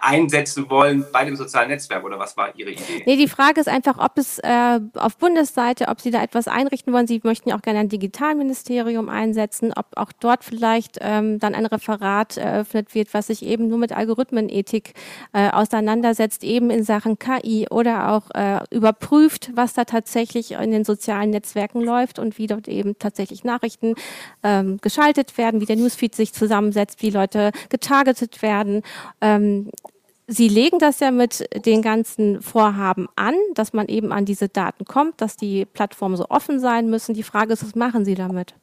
Speaker 3: einsetzen wollen bei dem sozialen Netzwerk oder was war Ihre Idee?
Speaker 1: Nee, die Frage ist einfach, ob es äh, auf Bundesseite, ob Sie da etwas einrichten wollen. Sie möchten ja auch gerne ein Digitalministerium einsetzen, ob auch dort vielleicht ähm, dann ein Referat eröffnet wird, was sich eben nur mit Algorithmenethik äh, auseinandersetzt, eben in Sachen KI oder auch äh, überprüft, was da tatsächlich in den sozialen Netzwerken läuft und wie dort eben tatsächlich Nachrichten ähm, geschaltet werden, wie der Newsfeed sich zusammensetzt, wie Leute getargetet werden. Ähm, Sie legen das ja mit den ganzen Vorhaben an, dass man eben an diese Daten kommt, dass die Plattformen so offen sein müssen. Die Frage ist, was machen Sie damit?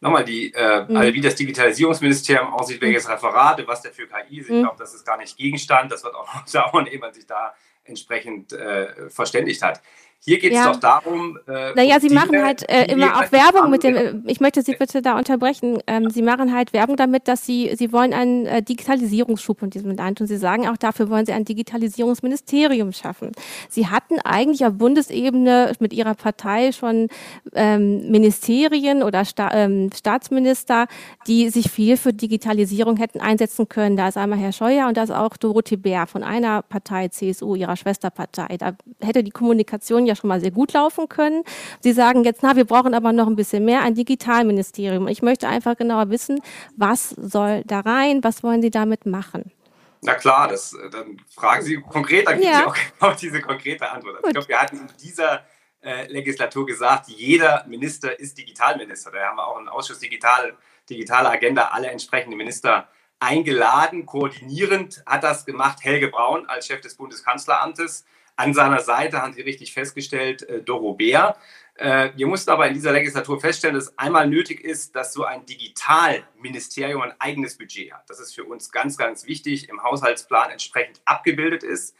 Speaker 3: Nochmal, die, äh, mhm. also wie das Digitalisierungsministerium aussieht, welches mhm. Referate, was der für KI ist, ich mhm. glaube, das ist gar nicht Gegenstand. Das wird auch noch dauern, ehe man sich da entsprechend äh, verständigt hat. Hier geht es ja. doch darum.
Speaker 1: Äh, naja, Sie machen halt äh, immer auch Werbung mit dem. Ich möchte Sie bitte da unterbrechen. Ähm, Sie machen halt Werbung damit, dass Sie Sie wollen einen äh, Digitalisierungsschub in diesem Land und Sie sagen auch dafür wollen Sie ein Digitalisierungsministerium schaffen. Sie hatten eigentlich auf Bundesebene mit Ihrer Partei schon ähm, Ministerien oder Sta ähm, Staatsminister, die sich viel für Digitalisierung hätten einsetzen können. Da ist einmal Herr Scheuer und da ist auch Dorothee Bär von einer Partei CSU, ihrer Schwesterpartei. Da hätte die Kommunikation ja schon mal sehr gut laufen können. Sie sagen jetzt, na, wir brauchen aber noch ein bisschen mehr, ein Digitalministerium. Ich möchte einfach genauer wissen, was soll da rein, was wollen Sie damit machen?
Speaker 3: Na klar, das, dann fragen Sie konkret, dann ja. geben Sie auch genau diese konkrete Antwort. Also ich glaube, wir hatten in dieser äh, Legislatur gesagt, jeder Minister ist Digitalminister. Da haben wir auch einen Ausschuss Digital, Digitale Agenda, alle entsprechenden Minister eingeladen. Koordinierend hat das gemacht Helge Braun als Chef des Bundeskanzleramtes. An seiner Seite haben Sie richtig festgestellt, äh, Doro Bär. Äh, wir mussten aber in dieser Legislatur feststellen, dass es einmal nötig ist, dass so ein Digitalministerium ein eigenes Budget hat. Das ist für uns ganz, ganz wichtig, im Haushaltsplan entsprechend abgebildet ist,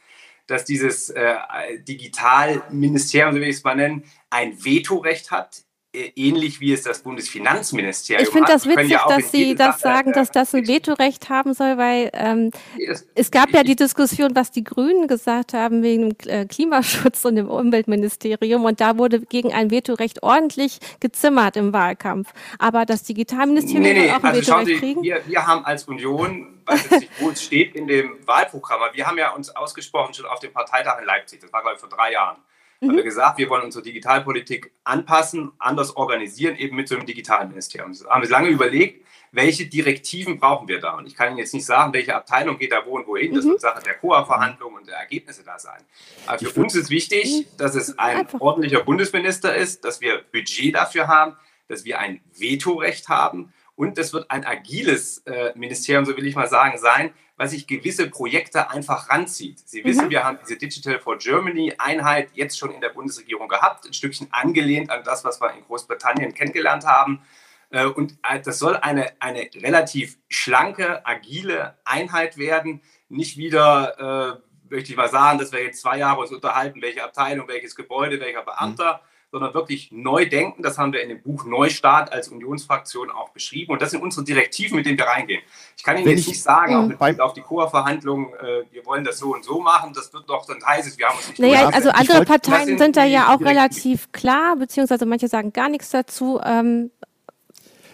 Speaker 3: dass dieses äh, Digitalministerium, so wie ich es mal nennen, ein Vetorecht hat ähnlich wie es das Bundesfinanzministerium
Speaker 1: Ich finde das witzig, ja dass Sie das Sache, sagen, dass das ein Vetorecht haben soll, weil ähm, es, es gab ja die Diskussion, was die Grünen gesagt haben wegen dem äh, Klimaschutz und dem Umweltministerium. Und da wurde gegen ein Vetorecht ordentlich gezimmert im Wahlkampf. Aber das Digitalministerium nee, nee, auch ein also Vetorecht Sie, kriegen?
Speaker 3: Wir, wir haben als Union, was jetzt nicht, wo es steht in dem Wahlprogramm, wir haben ja uns ausgesprochen schon auf dem Parteitag in Leipzig, das war glaube ich vor drei Jahren mhm. haben wir gesagt, wir wollen unsere Digitalpolitik anpassen, anders organisieren, eben mit so einem digitalen Ministerium. Wir haben wir lange überlegt, welche Direktiven brauchen wir da? Und ich kann Ihnen jetzt nicht sagen, welche Abteilung geht da wo und wohin. Das mhm. wird Sache der COA-Verhandlungen und der Ergebnisse da sein. Aber für uns ist wichtig, mhm. dass es ein ordentlicher Bundesminister ist, dass wir Budget dafür haben, dass wir ein Vetorecht haben und das wird ein agiles äh, Ministerium, so will ich mal sagen, sein, was sich gewisse Projekte einfach ranzieht. Sie wissen, mhm. wir haben diese Digital for Germany Einheit jetzt schon in der Bundesregierung gehabt, ein Stückchen angelehnt an das, was wir in Großbritannien kennengelernt haben. Äh, und äh, das soll eine, eine relativ schlanke, agile Einheit werden. Nicht wieder, äh, möchte ich mal sagen, dass wir jetzt zwei Jahre uns unterhalten, welche Abteilung, welches Gebäude, welcher Beamter, sondern wirklich neu denken. Das haben wir in dem Buch Neustart als Unionsfraktion auch beschrieben. Und das sind unsere Direktiven, mit denen wir reingehen. Ich kann Ihnen Wenn jetzt nicht sagen, auch mit Blick auf die Coa-Verhandlungen, äh, wir wollen das so und so machen. Das wird doch, dann heißt es, wir haben uns nicht
Speaker 1: Naja, also andere Parteien sind da ja auch relativ klar, beziehungsweise manche sagen gar nichts dazu. Ähm,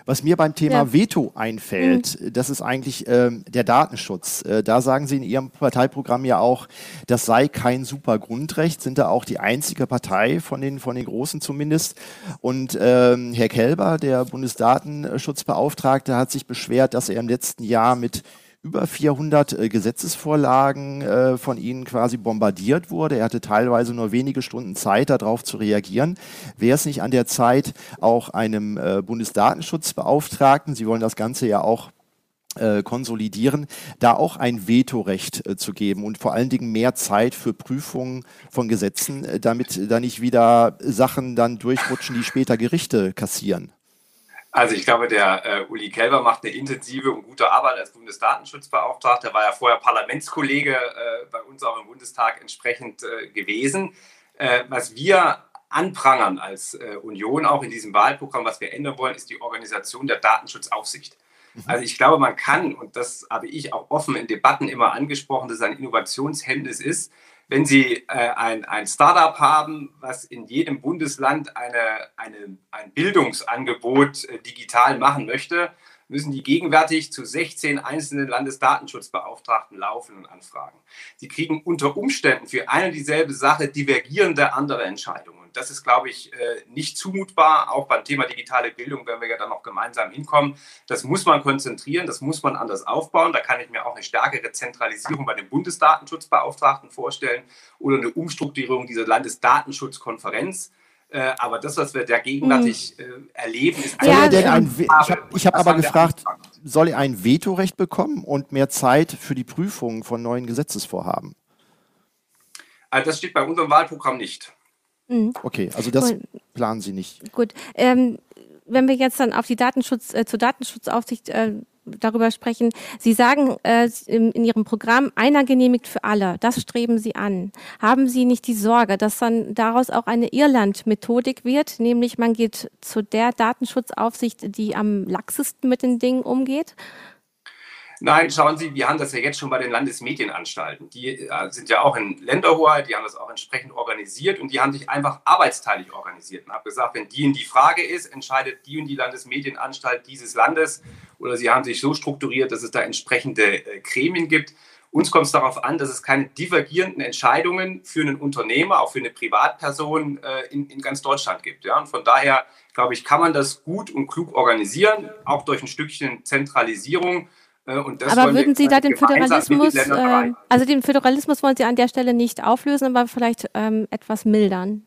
Speaker 2: was mir beim Thema ja. Veto einfällt, mhm. das ist eigentlich ähm, der Datenschutz. Äh, da sagen Sie in Ihrem Parteiprogramm ja auch, das sei kein super Grundrecht, sind da auch die einzige Partei von den, von den Großen zumindest. Und ähm, Herr Kelber, der Bundesdatenschutzbeauftragte, hat sich beschwert, dass er im letzten Jahr mit über 400 äh, Gesetzesvorlagen äh, von Ihnen quasi bombardiert wurde. Er hatte teilweise nur wenige Stunden Zeit, darauf zu reagieren. Wäre es nicht an der Zeit, auch einem äh, Bundesdatenschutzbeauftragten, Sie wollen das Ganze ja auch konsolidieren, da auch ein Vetorecht zu geben und vor allen Dingen mehr Zeit für Prüfungen von Gesetzen, damit da nicht wieder Sachen dann durchrutschen, die später Gerichte kassieren.
Speaker 3: Also ich glaube, der äh, Uli Kelber macht eine intensive und gute Arbeit als Bundesdatenschutzbeauftragter. Er war ja vorher Parlamentskollege äh, bei uns auch im Bundestag entsprechend äh, gewesen. Äh, was wir anprangern als äh, Union auch in diesem Wahlprogramm, was wir ändern wollen, ist die Organisation der Datenschutzaufsicht. Mhm. Also ich glaube, man kann, und das habe ich auch offen in Debatten immer angesprochen, dass es ein Innovationshemmnis ist, wenn Sie äh, ein, ein Startup haben, was in jedem Bundesland eine, eine, ein Bildungsangebot äh, digital machen möchte, müssen die gegenwärtig zu 16 einzelnen Landesdatenschutzbeauftragten laufen und anfragen. Sie kriegen unter Umständen für eine dieselbe Sache divergierende andere Entscheidungen das ist, glaube ich, äh, nicht zumutbar. Auch beim Thema digitale Bildung werden wir ja dann noch gemeinsam hinkommen. Das muss man konzentrieren, das muss man anders aufbauen. Da kann ich mir auch eine stärkere Zentralisierung bei dem Bundesdatenschutzbeauftragten vorstellen oder eine Umstrukturierung dieser Landesdatenschutzkonferenz. Äh, aber das, was wir da gegenwärtig mhm. äh, erleben, ist
Speaker 2: soll er denn ein Ich habe hab aber gefragt, soll er ein Vetorecht bekommen und mehr Zeit für die Prüfung von neuen Gesetzesvorhaben?
Speaker 3: Also das steht bei unserem Wahlprogramm nicht.
Speaker 2: Mhm. Okay, also das Und, planen Sie nicht.
Speaker 1: Gut. Ähm, wenn wir jetzt dann auf die Datenschutz, äh, zur Datenschutzaufsicht äh, darüber sprechen. Sie sagen äh, in, Ihrem Programm, einer genehmigt für alle. Das streben Sie an. Haben Sie nicht die Sorge, dass dann daraus auch eine Irland-Methodik wird, nämlich man geht zu der Datenschutzaufsicht, die am laxesten mit den Dingen umgeht?
Speaker 3: Nein, schauen Sie, wir haben das ja jetzt schon bei den Landesmedienanstalten. Die äh, sind ja auch in Länderhoheit, die haben das auch entsprechend organisiert und die haben sich einfach arbeitsteilig organisiert und haben gesagt, wenn die in die Frage ist, entscheidet die und die Landesmedienanstalt dieses Landes oder sie haben sich so strukturiert, dass es da entsprechende äh, Gremien gibt. Uns kommt es darauf an, dass es keine divergierenden Entscheidungen für einen Unternehmer, auch für eine Privatperson äh, in, in, ganz Deutschland gibt. Ja? Und von daher, glaube ich, kann man das gut und klug organisieren, auch durch ein Stückchen Zentralisierung.
Speaker 1: Äh, aber würden Sie da den Föderalismus, äh, also den Föderalismus wollen Sie an der Stelle nicht auflösen, aber vielleicht ähm, etwas mildern?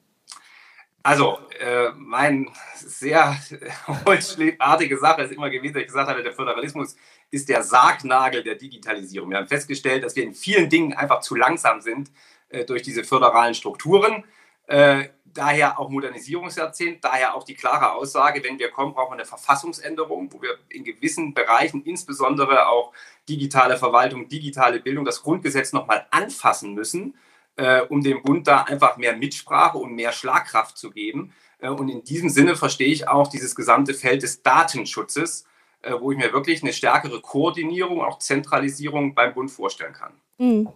Speaker 3: Also, äh, mein sehr holzschlägartige Sache ist immer gewesen, dass ich gesagt habe, der Föderalismus ist der Sargnagel der Digitalisierung. Wir haben festgestellt, dass wir in vielen Dingen einfach zu langsam sind äh, durch diese föderalen Strukturen. Äh, daher auch Modernisierungsjahrzehnt, daher auch die klare Aussage, wenn wir kommen, brauchen wir eine Verfassungsänderung, wo wir in gewissen Bereichen, insbesondere auch digitale Verwaltung, digitale Bildung, das Grundgesetz nochmal anfassen müssen, äh, um dem Bund da einfach mehr Mitsprache und mehr Schlagkraft zu geben. Äh, und in diesem Sinne verstehe ich auch dieses gesamte Feld des Datenschutzes, äh, wo ich mir wirklich eine stärkere Koordinierung, auch Zentralisierung beim Bund vorstellen kann. Mhm.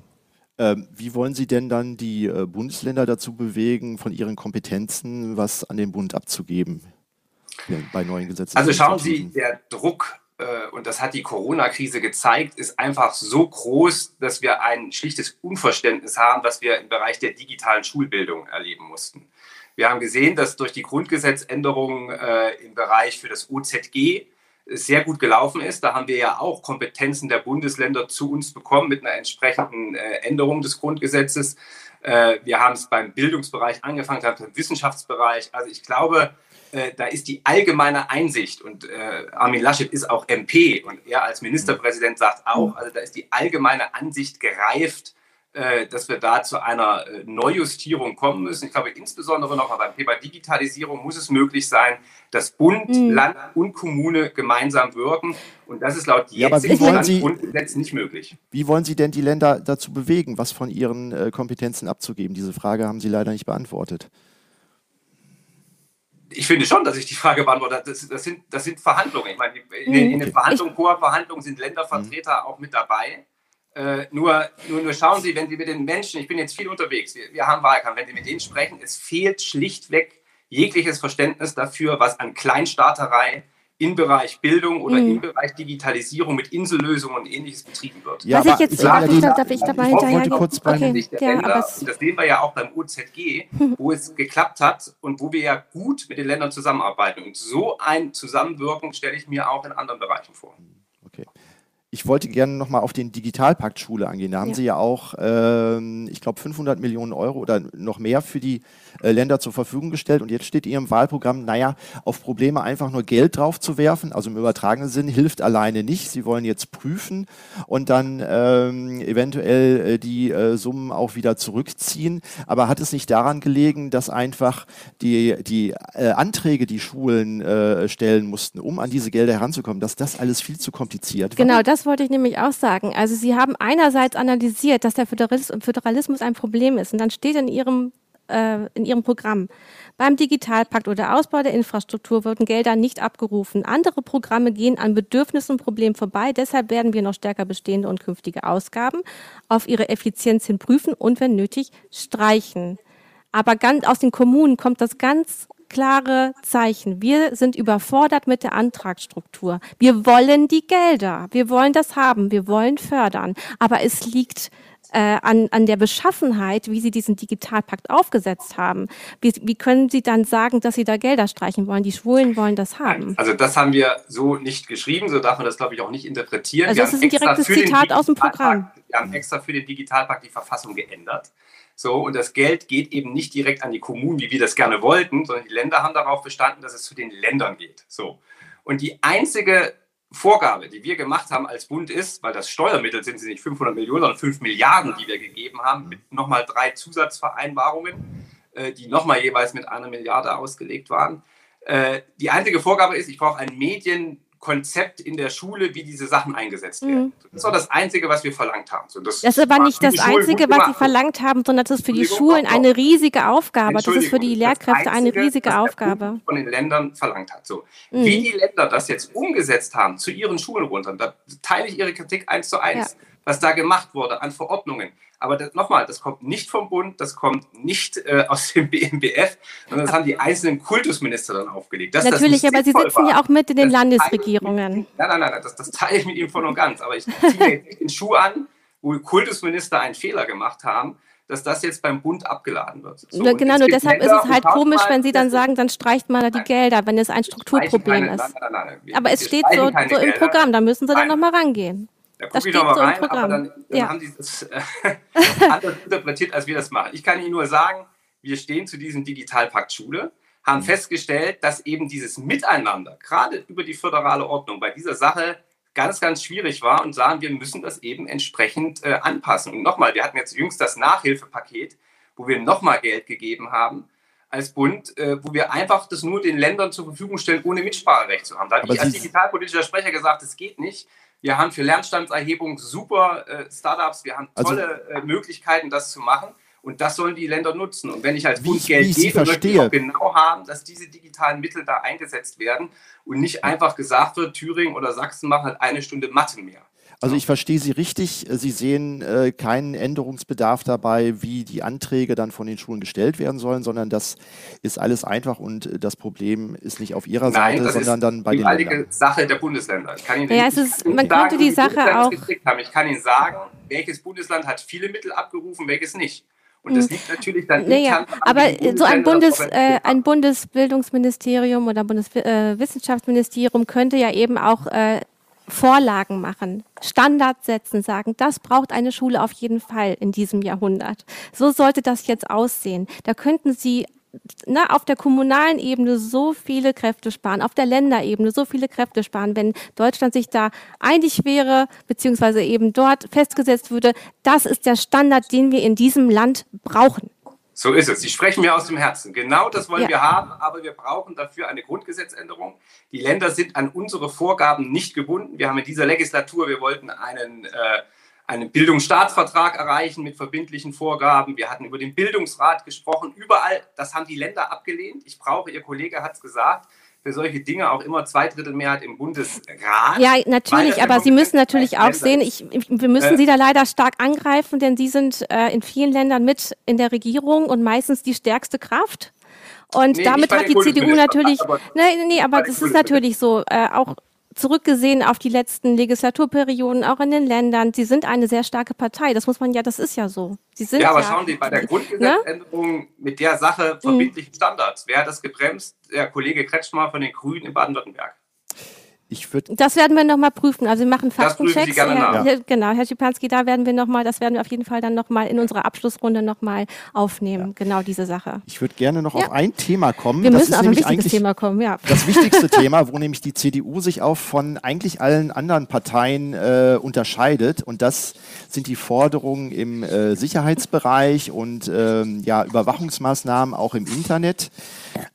Speaker 2: Ähm, wie wollen Sie denn dann die äh, Bundesländer dazu bewegen, von ihren Kompetenzen was an den Bund abzugeben bei neuen Gesetzen?
Speaker 3: Also schauen Sie, der Druck, äh, und das hat die Corona-Krise gezeigt, ist einfach so groß, dass wir ein schlichtes Unverständnis haben, was wir im Bereich der digitalen Schulbildung erleben mussten. Wir haben gesehen, dass durch die Grundgesetzänderungen äh, im Bereich für das OZG sehr gut gelaufen ist. Da haben wir ja auch Kompetenzen der Bundesländer zu uns bekommen mit einer entsprechenden äh, Änderung des Grundgesetzes. Äh, wir haben es beim Bildungsbereich angefangen, haben im Wissenschaftsbereich. Also ich glaube, äh, da ist die allgemeine Einsicht und Armin Laschet ist auch MP und er als Ministerpräsident sagt auch, also da ist die allgemeine Ansicht gereift, dass wir da zu einer äh, Neujustierung kommen müssen. Ich glaube, insbesondere noch beim Thema Digitalisierung muss es möglich sein, dass Bund, mhm. Land und Kommune gemeinsam wirken. Und das ist laut
Speaker 2: ja, jetzigen Grundgesetz nicht möglich. Wie wollen Sie denn die Länder dazu bewegen, was von ihren äh, Kompetenzen abzugeben? Diese Frage haben Sie leider nicht beantwortet.
Speaker 3: ich finde schon, dass ich die Frage beantworte. Das, das, sind, das sind Verhandlungen. Ich meine, in, in den Verhandlungen, Chorverhandlungen sind Ländervertreter auch mit dabei. Äh, nur, nur, nur schauen Sie, wenn Sie mit den Menschen, ich bin jetzt viel unterwegs, wir, wir haben Wahlkampf, wenn Sie mit denen sprechen, es fehlt schlichtweg jegliches Verständnis dafür, was an Kleinstaaterei im Bereich Bildung oder mhm. im Bereich Digitalisierung mit Insellösungen und ähnliches betrieben wird.
Speaker 1: Ja, was ich jetzt, darf, ich, darf ich da mal hinterher
Speaker 2: kurz okay.
Speaker 3: ja, Länder, das sehen wir ja auch beim OZG, wo es geklappt hat und wo wir ja gut mit den Ländern zusammenarbeiten. Und so ein Zusammenwirken stelle ich mir auch in anderen Bereichen vor.
Speaker 2: Ich wollte gerne nochmal auf den Digitalpakt Schule angehen. Da haben ja. Sie ja auch, äh, ich glaube, 500 Millionen Euro oder noch mehr für die Länder zur Verfügung gestellt. Und jetzt steht in Ihrem Wahlprogramm, naja, auf Probleme einfach nur Geld drauf zu werfen, also im übertragenen Sinn, hilft alleine nicht. Sie wollen jetzt prüfen und dann ähm, eventuell äh, die äh, Summen auch wieder zurückziehen. Aber hat es nicht daran gelegen, dass einfach die, die äh, Anträge, die Schulen äh, stellen mussten, um an diese Gelder heranzukommen, dass das alles viel zu kompliziert
Speaker 1: war? Genau, das wollte ich nämlich auch sagen. Also Sie haben einerseits analysiert, dass der Föderalismus ein Problem ist. Und dann steht in Ihrem, äh, in Ihrem Programm, beim Digitalpakt oder Ausbau der Infrastruktur wurden Gelder nicht abgerufen. Andere Programme gehen an Bedürfnissen und Problemen vorbei. Deshalb werden wir noch stärker bestehende und künftige Ausgaben auf ihre Effizienz hin prüfen und wenn nötig streichen. Aber ganz aus den Kommunen kommt das ganz klare Zeichen. Wir sind überfordert mit der Antragsstruktur. Wir wollen die Gelder. Wir wollen das haben. Wir wollen fördern. Aber es liegt äh, an, an der Beschaffenheit, wie Sie diesen Digitalpakt aufgesetzt haben. Wie, wie können Sie dann sagen, dass Sie da Gelder streichen wollen? Die Schwulen wollen das haben.
Speaker 3: Also das haben wir so nicht geschrieben, so darf man das, glaube ich, auch nicht interpretieren.
Speaker 1: Also das ist ein direktes Zitat aus dem Programm.
Speaker 3: Wir haben extra für den Digitalpakt die Verfassung geändert. So, und das Geld geht eben nicht direkt an die Kommunen, wie wir das gerne wollten, sondern die Länder haben darauf bestanden, dass es zu den Ländern geht. So. Und die einzige Vorgabe, die wir gemacht haben als Bund ist, weil das Steuermittel sind, sie nicht 500 Millionen, sondern 5 Milliarden, die wir gegeben haben, mit nochmal drei Zusatzvereinbarungen, äh, die nochmal jeweils mit einer Milliarde ausgelegt waren. Äh, die einzige Vorgabe ist, ich brauche ein Medien- Konzept in der Schule, wie diese Sachen eingesetzt werden. Mhm. Das war das Einzige, was wir verlangt haben. So,
Speaker 1: das, das ist aber nicht das Einzige, was Sie verlangt haben, sondern das ist für die Schulen eine riesige Aufgabe. Das ist für die Lehrkräfte Einzige, eine riesige Aufgabe.
Speaker 3: von den Ländern verlangt hat. So. Mhm. Wie die Länder das jetzt umgesetzt haben zu ihren Schulen runter, da teile ich Ihre Kritik eins zu eins. Ja was da gemacht wurde an Verordnungen. Aber nochmal, das kommt nicht vom Bund, das kommt nicht äh, aus dem BMBF, sondern das haben die einzelnen Kultusminister dann aufgelegt.
Speaker 1: Dass Natürlich, aber Sie sitzen war, ja auch mit in den Landesregierungen.
Speaker 3: Mit, nein, nein, nein, das, das teile ich mit Ihnen voll und ganz. Aber ich ziehe jetzt nicht den Schuh an, wo Kultusminister einen Fehler gemacht haben dass das jetzt beim Bund abgeladen wird.
Speaker 1: So, ja, genau, nur deshalb Länder ist es halt komisch, wenn Sie dann sagen, dann streicht man da die Gelder, wenn es ein Strukturproblem keine, ist. Nein, nein, nein, wir, Aber es steht so, so im Programm, da müssen Sie dann nochmal rangehen.
Speaker 3: Da gucke ich nochmal so rein, aber dann, dann ja. haben die das äh, anders interpretiert, als wir das machen. Ich kann Ihnen nur sagen, wir stehen zu diesem Digitalpakt Schule, haben mhm. festgestellt, dass eben dieses Miteinander, gerade über die föderale Ordnung, bei dieser Sache ganz, ganz schwierig war und sagen, wir müssen das eben entsprechend äh, anpassen. Und nochmal, wir hatten jetzt jüngst das Nachhilfepaket, wo wir nochmal Geld gegeben haben als Bund, äh, wo wir einfach das nur den Ländern zur Verfügung stellen, ohne Mitspracherecht zu haben. Da habe ich als digitalpolitischer Sprecher gesagt, es geht nicht. Wir haben für Lernstandserhebung super äh, Startups, wir haben also tolle also, äh, Möglichkeiten, das zu machen. Und das sollen die Länder nutzen. Und wenn ich als Bund Geld gebe, möchte ich auch genau haben, dass diese digitalen Mittel da eingesetzt werden und nicht einfach gesagt wird, Thüringen oder Sachsen machen halt eine Stunde Mathe mehr.
Speaker 2: Also ich verstehe Sie richtig. Sie sehen äh, keinen Änderungsbedarf dabei, wie die Anträge dann von den Schulen gestellt werden sollen, sondern das ist alles einfach und das Problem ist nicht auf Ihrer Nein, Seite, sondern dann bei den Ländern.
Speaker 3: Sache der Bundesländer. Ich kann Ihnen
Speaker 1: ja, es ist, man sagen, könnte die Sache auch.
Speaker 3: Ich kann Ihnen sagen, welches Bundesland hat viele Mittel abgerufen, welches nicht. Und das hm. liegt natürlich dann
Speaker 1: naja, aber so ein, Bundes, äh, ein Bundesbildungsministerium oder Bundeswissenschaftsministerium könnte ja eben auch äh, Vorlagen machen, Standards setzen, sagen, das braucht eine Schule auf jeden Fall in diesem Jahrhundert. So sollte das jetzt aussehen. Da könnten Sie na, auf der kommunalen Ebene so viele Kräfte sparen, auf der Länderebene so viele Kräfte sparen, wenn Deutschland sich da einig wäre, beziehungsweise eben dort festgesetzt würde, das ist der Standard, den wir in diesem Land brauchen.
Speaker 3: So ist es. Sie sprechen mir aus dem Herzen. Genau das wollen ja. wir haben, aber wir brauchen dafür eine Grundgesetzänderung. Die Länder sind an unsere Vorgaben nicht gebunden. Wir haben in dieser Legislatur, wir wollten einen, äh, einen Bildungsstaatsvertrag erreichen mit verbindlichen Vorgaben. Wir hatten über den Bildungsrat gesprochen. Überall, das haben die Länder abgelehnt. Ich brauche, Ihr Kollege hat es gesagt, für solche Dinge auch immer Zweidrittelmehrheit im Bundesrat.
Speaker 1: Ja, natürlich, aber Sie müssen natürlich auch sehen, ich, wir müssen äh, Sie da leider stark angreifen, denn Sie sind äh, in vielen Ländern mit in der Regierung und meistens die stärkste Kraft. Und nee, damit hat die CDU natürlich, nee, nee, aber das ist natürlich so, äh, auch zurückgesehen auf die letzten Legislaturperioden, auch in den Ländern, sie sind eine sehr starke Partei. Das muss man ja, das ist ja so. Sie sind
Speaker 3: ja, aber ja, schauen Sie, bei der ne? Grundgesetzänderung ne? mit der Sache verbindlichen Standards, wer hat das gebremst? Der Kollege Kretschmer von den Grünen in Baden-Württemberg.
Speaker 1: Ich das werden wir nochmal prüfen. Also wir machen Faktenchecks.
Speaker 3: Herr,
Speaker 1: ja. Genau, Herr Schipanski, da werden wir nochmal, das werden wir auf jeden Fall dann nochmal in unserer Abschlussrunde nochmal aufnehmen. Ja. Genau diese Sache.
Speaker 2: Ich würde gerne noch ja. auf ein Thema kommen.
Speaker 1: Wir das müssen auf ein wichtiges Thema kommen, ja.
Speaker 2: Das wichtigste Thema, wo nämlich die CDU sich auch von eigentlich allen anderen Parteien äh, unterscheidet. Und das sind die Forderungen im äh, Sicherheitsbereich und ähm, ja, Überwachungsmaßnahmen auch im Internet.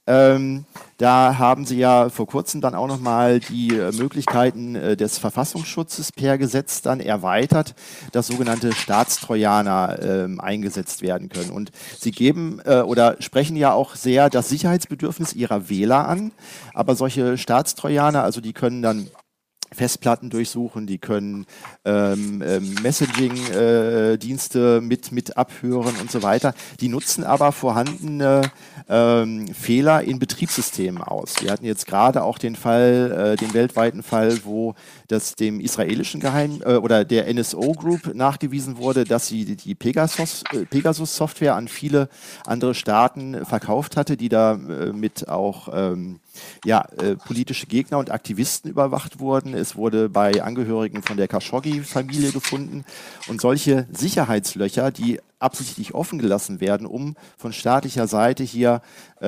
Speaker 2: Ähm, da haben Sie ja vor kurzem dann auch nochmal die äh, Möglichkeiten äh, des Verfassungsschutzes per Gesetz dann erweitert, dass sogenannte Staatstrojaner äh, eingesetzt werden können. Und Sie geben äh, oder sprechen ja auch sehr das Sicherheitsbedürfnis Ihrer Wähler an. Aber solche Staatstrojaner, also die können dann Festplatten durchsuchen, die können ähm, ähm, Messaging-Dienste äh, mit, mit abhören und so weiter. Die nutzen aber vorhandene ähm, Fehler in Betriebssystemen aus. Wir hatten jetzt gerade auch den Fall, äh, den weltweiten Fall, wo das dem israelischen Geheim äh, oder der NSO Group nachgewiesen wurde, dass sie die Pegasus, äh, Pegasus Software an viele andere Staaten verkauft hatte, die da äh, mit auch ähm, ja, äh, politische Gegner und Aktivisten überwacht wurden. Es wurde bei Angehörigen von der Khashoggi-Familie gefunden. Und solche Sicherheitslöcher, die absichtlich offen gelassen werden, um von staatlicher Seite hier äh,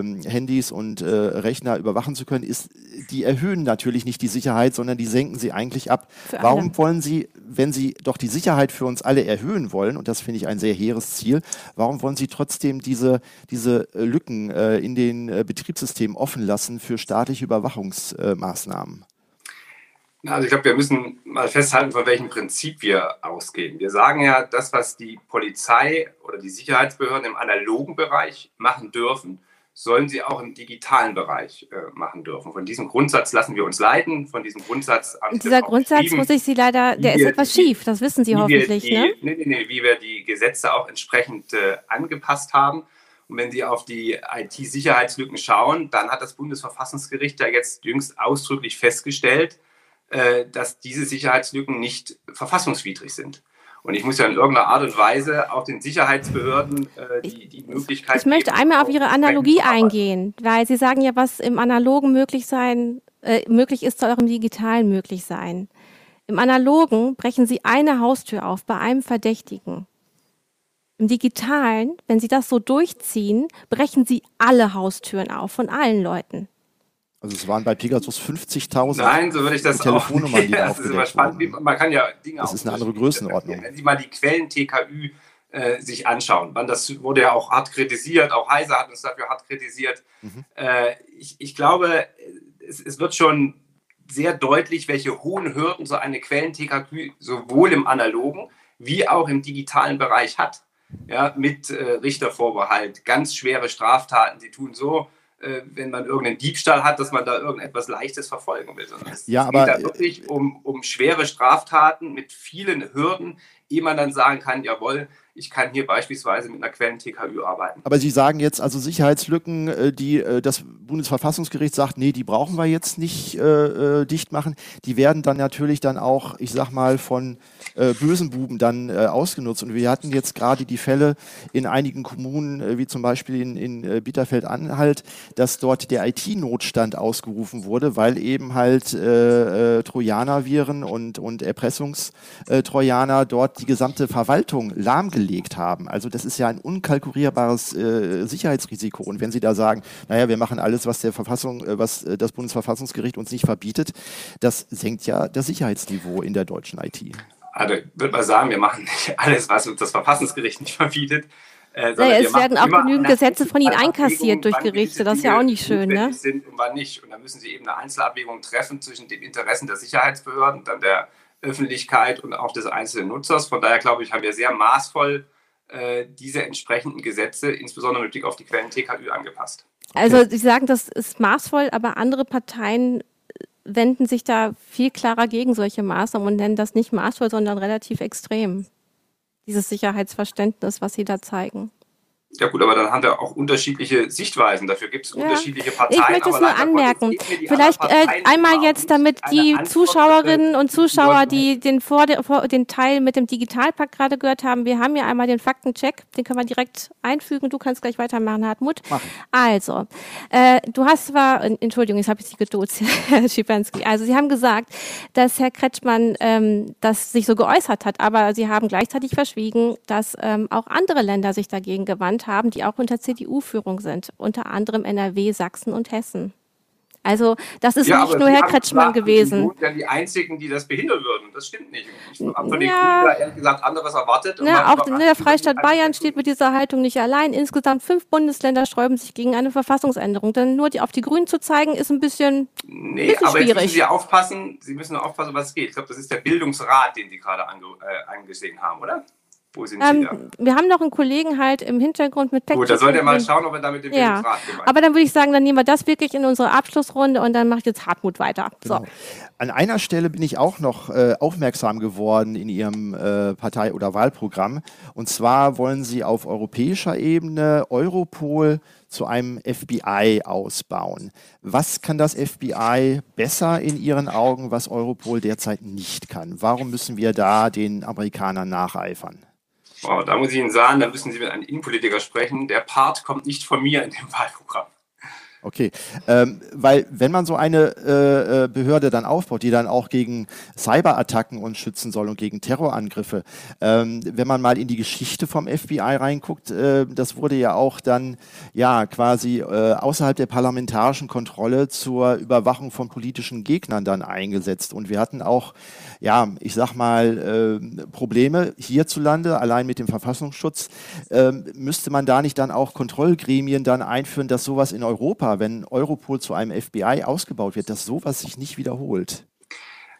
Speaker 2: äh, Handys und äh, Rechner überwachen zu können, ist, die erhöhen natürlich nicht die Sicherheit, sondern die senken sie eigentlich ab. Warum wollen Sie, wenn Sie doch die Sicherheit für uns alle erhöhen wollen, und das finde ich ein sehr hehres Ziel, warum wollen Sie trotzdem diese, diese Lücken äh, in den äh, Betriebssystemen offen lassen für staatliche Überwachungsmaßnahmen?
Speaker 3: Also ich glaube, wir müssen mal festhalten, von welchem Prinzip wir ausgehen. Wir sagen ja, das, was die Polizei oder die Sicherheitsbehörden im analogen Bereich machen dürfen, sollen sie auch im digitalen Bereich äh, machen dürfen. Von diesem Grundsatz lassen wir uns leiten. Von diesem Grundsatz.
Speaker 1: Dieser Grundsatz muss ich Sie leider, der ist etwas schief. Das wissen Sie hoffentlich,
Speaker 3: die,
Speaker 1: ne?
Speaker 3: Nee, nee, nee, wie wir die Gesetze auch entsprechend äh, angepasst haben. Und wenn Sie auf die IT-Sicherheitslücken schauen, dann hat das Bundesverfassungsgericht ja jetzt jüngst ausdrücklich festgestellt, dass diese Sicherheitslücken nicht verfassungswidrig sind. Und ich muss ja in irgendeiner Art und Weise auch den Sicherheitsbehörden äh, die, die Möglichkeit.
Speaker 1: Ich möchte einmal auf Ihre Analogie eingehen, weil Sie sagen ja, was im Analogen möglich sein, äh, möglich ist, soll auch im Digitalen möglich sein. Im Analogen brechen Sie eine Haustür auf bei einem Verdächtigen. Im Digitalen, wenn Sie das so durchziehen, brechen Sie alle Haustüren auf von allen Leuten.
Speaker 2: Also es waren bei Pegasus 50.000
Speaker 3: Nein, so würde ich das auch, die da das ist immer spannend. Man kann ja Dinge
Speaker 2: Das ist eine andere Größenordnung.
Speaker 3: Wenn Sie mal die Quellen TKÜ äh, sich anschauen, wann das wurde ja auch hart kritisiert, auch Heise hat uns dafür hart kritisiert. Mhm. Äh, ich, ich, glaube, es, es, wird schon sehr deutlich, welche hohen Hürden so eine Quellen-TKÜ sowohl im analogen wie auch im digitalen Bereich hat. Ja, mit äh, Richtervorbehalt, ganz schwere Straftaten, die tun so, wenn man irgendeinen Diebstahl hat, dass man da irgendetwas Leichtes verfolgen will. Sondern es,
Speaker 2: ja,
Speaker 3: es
Speaker 2: aber,
Speaker 3: geht da wirklich um, um schwere Straftaten mit vielen Hürden, ehe man dann sagen kann, jawohl, ich kann hier beispielsweise mit einer Quellen-TKÜ arbeiten.
Speaker 2: Aber Sie sagen jetzt also Sicherheitslücken, äh, die äh, das Bundesverfassungsgericht sagt, nee, die brauchen wir jetzt nicht äh, äh, dicht machen. Die werden dann natürlich dann auch, ich sag mal, von äh, bösen Buben dann äh, ausgenutzt. Und wir hatten jetzt gerade die Fälle in einigen Kommunen, wie zum Beispiel in, in Bitterfeld-Anhalt, dass dort der IT-Notstand ausgerufen wurde, weil eben halt Trojaner-Viren und, und Erpressungstrojaner dort die gesamte Verwaltung lahmgelegt gelegt haben. Also das ist ja ein unkalkulierbares äh, Sicherheitsrisiko. Und wenn Sie da sagen, naja, wir machen alles, was der Verfassung, äh, was äh, das Bundesverfassungsgericht uns nicht verbietet, das senkt ja das Sicherheitsniveau in der deutschen IT.
Speaker 3: Also ich würde mal sagen, wir machen nicht alles, was uns das Verfassungsgericht nicht verbietet.
Speaker 1: Äh, naja, es werden auch genügend Gesetze von Ihnen einkassiert durch Gerichte, das ist ja auch nicht schön, ne?
Speaker 3: Sind und wann nicht. Und da müssen Sie eben eine Einzelabwägung treffen zwischen den Interessen der Sicherheitsbehörden, dann der Öffentlichkeit und auch des einzelnen Nutzers. Von daher glaube ich, haben wir sehr maßvoll äh, diese entsprechenden Gesetze, insbesondere mit Blick auf die Quellen TKÜ, angepasst.
Speaker 1: Also Sie sagen, das ist maßvoll, aber andere Parteien wenden sich da viel klarer gegen solche Maßnahmen und nennen das nicht maßvoll, sondern relativ extrem. Dieses Sicherheitsverständnis, was Sie da zeigen.
Speaker 3: Ja gut, aber dann haben wir auch unterschiedliche Sichtweisen. Dafür gibt es ja. unterschiedliche Parteien.
Speaker 1: Ich möchte es nur anmerken. Vielleicht äh, einmal jetzt, damit die Zuschauerinnen und Zuschauer, die den, vor, den Teil mit dem Digitalpakt gerade gehört haben, wir haben ja einmal den Faktencheck, den können wir direkt einfügen. Du kannst gleich weitermachen, Hartmut. Machen. Also, äh, du hast zwar, Entschuldigung, jetzt habe ich Sie geduzt, Herr Schipanski. Also Sie haben gesagt, dass Herr Kretschmann ähm, das sich so geäußert hat, aber Sie haben gleichzeitig verschwiegen, dass ähm, auch andere Länder sich dagegen gewandt haben, die auch unter CDU-Führung sind, unter anderem NRW, Sachsen und Hessen. Also das ist ja, nicht nur Herr Kretschmann gewesen.
Speaker 3: Sind ja die einzigen, die das behindern würden. Das stimmt nicht. Ich habe von den ja. Grünen ehrlich gesagt anderes erwartet.
Speaker 1: Ja, auch der Freistaat Bayern steht mit dieser Haltung nicht allein. Insgesamt fünf Bundesländer sträuben sich gegen eine Verfassungsänderung. Denn nur die, auf die Grünen zu zeigen, ist ein bisschen,
Speaker 3: nee, bisschen aber schwierig. Müssen Sie aufpassen. Sie müssen aufpassen, was geht. Ich glaube, das ist der Bildungsrat, den Sie gerade ange, äh, angesehen haben, oder?
Speaker 1: Wo sind ähm, Sie da? Wir haben noch einen Kollegen halt im Hintergrund mit
Speaker 3: Päckchen. Gut, da sollt ihr mal schauen, ob er damit dem ja.
Speaker 1: Gemeint Aber dann würde ich sagen, dann nehmen wir das wirklich in unsere Abschlussrunde und dann macht jetzt Hartmut weiter. Genau. So.
Speaker 2: An einer Stelle bin ich auch noch äh, aufmerksam geworden in Ihrem äh, Partei- oder Wahlprogramm. Und zwar wollen Sie auf europäischer Ebene Europol zu einem FBI ausbauen. Was kann das FBI besser in Ihren Augen, was Europol derzeit nicht kann? Warum müssen wir da den Amerikanern nacheifern?
Speaker 3: Oh, da muss ich Ihnen sagen, da müssen Sie mit einem Innenpolitiker sprechen. Der Part kommt nicht von mir in dem Wahlprogramm.
Speaker 2: Okay, ähm, weil wenn man so eine äh, äh, Behörde dann aufbaut, die dann auch gegen Cyberattacken uns schützen soll und gegen Terrorangriffe, ähm, wenn man mal in die Geschichte vom FBI reinguckt, äh, das wurde ja auch dann ja quasi äh, außerhalb der parlamentarischen Kontrolle zur Überwachung von politischen Gegnern dann eingesetzt und wir hatten auch ja, ich sag mal, äh, Probleme hierzulande, allein mit dem Verfassungsschutz, äh, müsste man da nicht dann auch Kontrollgremien dann einführen, dass sowas in Europa, wenn Europol zu einem FBI ausgebaut wird, dass sowas sich nicht wiederholt?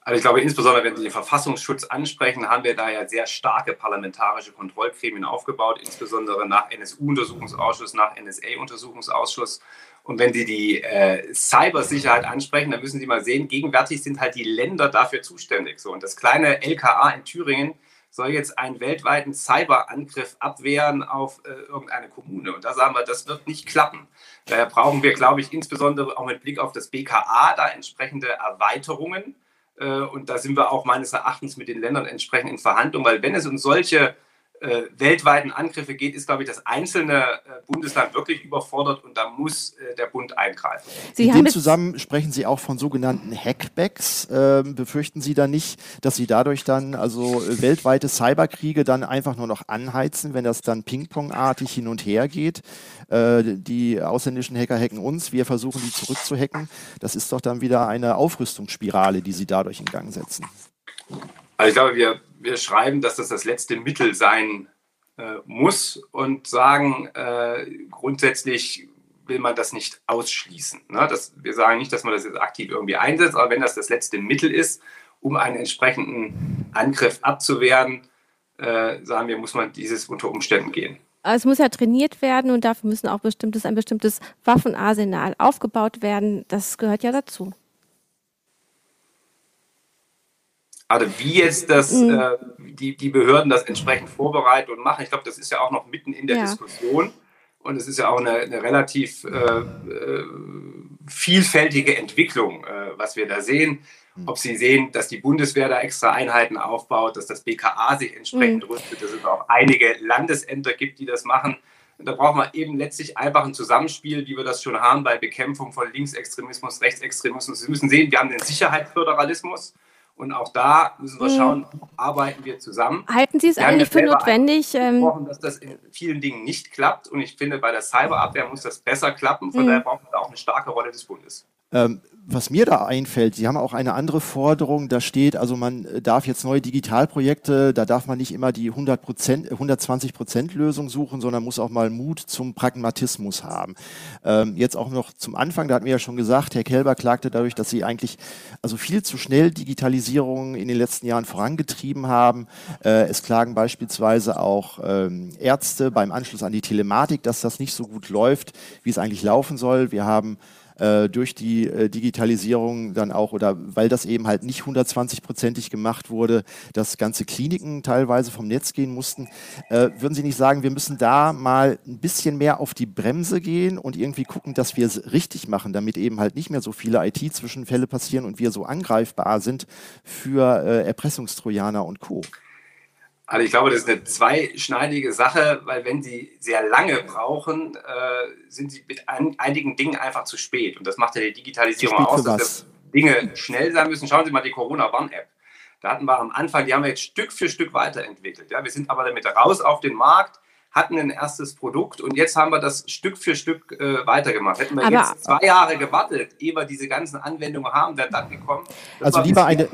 Speaker 3: Also ich glaube, insbesondere wenn Sie den Verfassungsschutz ansprechen, haben wir da ja sehr starke parlamentarische Kontrollgremien aufgebaut, insbesondere nach NSU-Untersuchungsausschuss, nach NSA-Untersuchungsausschuss. Und wenn Sie die äh, Cybersicherheit ansprechen, dann müssen Sie mal sehen, gegenwärtig sind halt die Länder dafür zuständig. So, und das kleine LKA in Thüringen soll jetzt einen weltweiten Cyberangriff abwehren auf äh, irgendeine Kommune. Und da sagen wir, das wird nicht klappen. Daher brauchen wir, glaube ich, insbesondere auch mit Blick auf das BKA da entsprechende Erweiterungen. Äh, und da sind wir auch meines Erachtens mit den Ländern entsprechend in Verhandlung, weil wenn es um solche äh, weltweiten Angriffe geht, ist, glaube ich, das einzelne äh, Bundesland wirklich überfordert und da muss äh, der Bund eingreifen.
Speaker 2: Sie In dem zusammen sprechen Sie auch von sogenannten Hackbacks. Ähm, befürchten Sie da nicht, dass Sie dadurch dann also äh, weltweite Cyberkriege dann einfach nur noch anheizen, wenn das dann pingpongartig hin und her geht? Äh, die ausländischen Hacker hacken uns, wir versuchen die zurückzuhacken. Das ist doch dann wieder eine Aufrüstungsspirale, die Sie dadurch in Gang setzen.
Speaker 3: Also ich glaube, wir, wir schreiben, dass das das letzte Mittel sein äh, muss und sagen, äh, grundsätzlich will man das nicht ausschließen. Ne? Das, wir sagen nicht, dass man das jetzt aktiv irgendwie einsetzt, aber wenn das das letzte Mittel ist, um einen entsprechenden Angriff abzuwehren, äh, sagen wir, muss man dieses unter Umständen gehen.
Speaker 1: Es muss ja trainiert werden und dafür müssen auch bestimmtes, ein bestimmtes Waffenarsenal aufgebaut werden. Das gehört ja dazu.
Speaker 3: Also wie jetzt das, mhm. äh, die, die Behörden das entsprechend vorbereiten und machen, ich glaube, das ist ja auch noch mitten in der ja. Diskussion. Und es ist ja auch eine, eine relativ äh, äh, vielfältige Entwicklung, äh, was wir da sehen. Mhm. Ob Sie sehen, dass die Bundeswehr da extra Einheiten aufbaut, dass das BKA sich entsprechend mhm. rüstet, dass es auch einige Landesämter gibt, die das machen. da brauchen wir eben letztlich einfach ein Zusammenspiel, wie wir das schon haben bei Bekämpfung von Linksextremismus, Rechtsextremismus. Sie müssen sehen, wir haben den Sicherheitsföderalismus. Und auch da müssen wir hm. schauen, arbeiten wir zusammen.
Speaker 1: Halten Sie es wir eigentlich für notwendig?
Speaker 3: Ähm, dass das in vielen Dingen nicht klappt. Und ich finde, bei der Cyberabwehr muss das besser klappen. Von mhm. daher brauchen wir auch eine starke Rolle des Bundes.
Speaker 2: Ähm, was mir da einfällt, Sie haben auch eine andere Forderung, da steht, also man darf jetzt neue Digitalprojekte, da darf man nicht immer die 100 120% Lösung suchen, sondern muss auch mal Mut zum Pragmatismus haben. Ähm, jetzt auch noch zum Anfang, da hatten wir ja schon gesagt, Herr Kelber klagte dadurch, dass Sie eigentlich also viel zu schnell Digitalisierung in den letzten Jahren vorangetrieben haben. Äh, es klagen beispielsweise auch ähm, Ärzte beim Anschluss an die Telematik, dass das nicht so gut läuft, wie es eigentlich laufen soll. Wir haben äh, durch die äh, Digitalisierung dann auch oder weil das eben halt nicht 120-prozentig gemacht wurde, dass ganze Kliniken teilweise vom Netz gehen mussten. Äh, würden Sie nicht sagen, wir müssen da mal ein bisschen mehr auf die Bremse gehen und irgendwie gucken, dass wir es richtig machen, damit eben halt nicht mehr so viele IT-Zwischenfälle passieren und wir so angreifbar sind für äh, Erpressungstrojaner und Co.
Speaker 3: Also ich glaube, das ist eine zweischneidige Sache, weil wenn Sie sehr lange brauchen, äh, sind Sie mit ein, einigen Dingen einfach zu spät. Und das macht ja die Digitalisierung aus, dass Dinge schnell sein müssen. Schauen Sie mal die Corona-Warn-App. Da hatten wir am Anfang, die haben wir jetzt Stück für Stück weiterentwickelt. Ja? Wir sind aber damit raus auf den Markt hatten ein erstes Produkt und jetzt haben wir das Stück für Stück äh, weitergemacht. Hätten wir Aber jetzt zwei Jahre gewartet, ehe wir diese ganzen Anwendungen haben, wäre dann gekommen.
Speaker 2: Also lieber eine,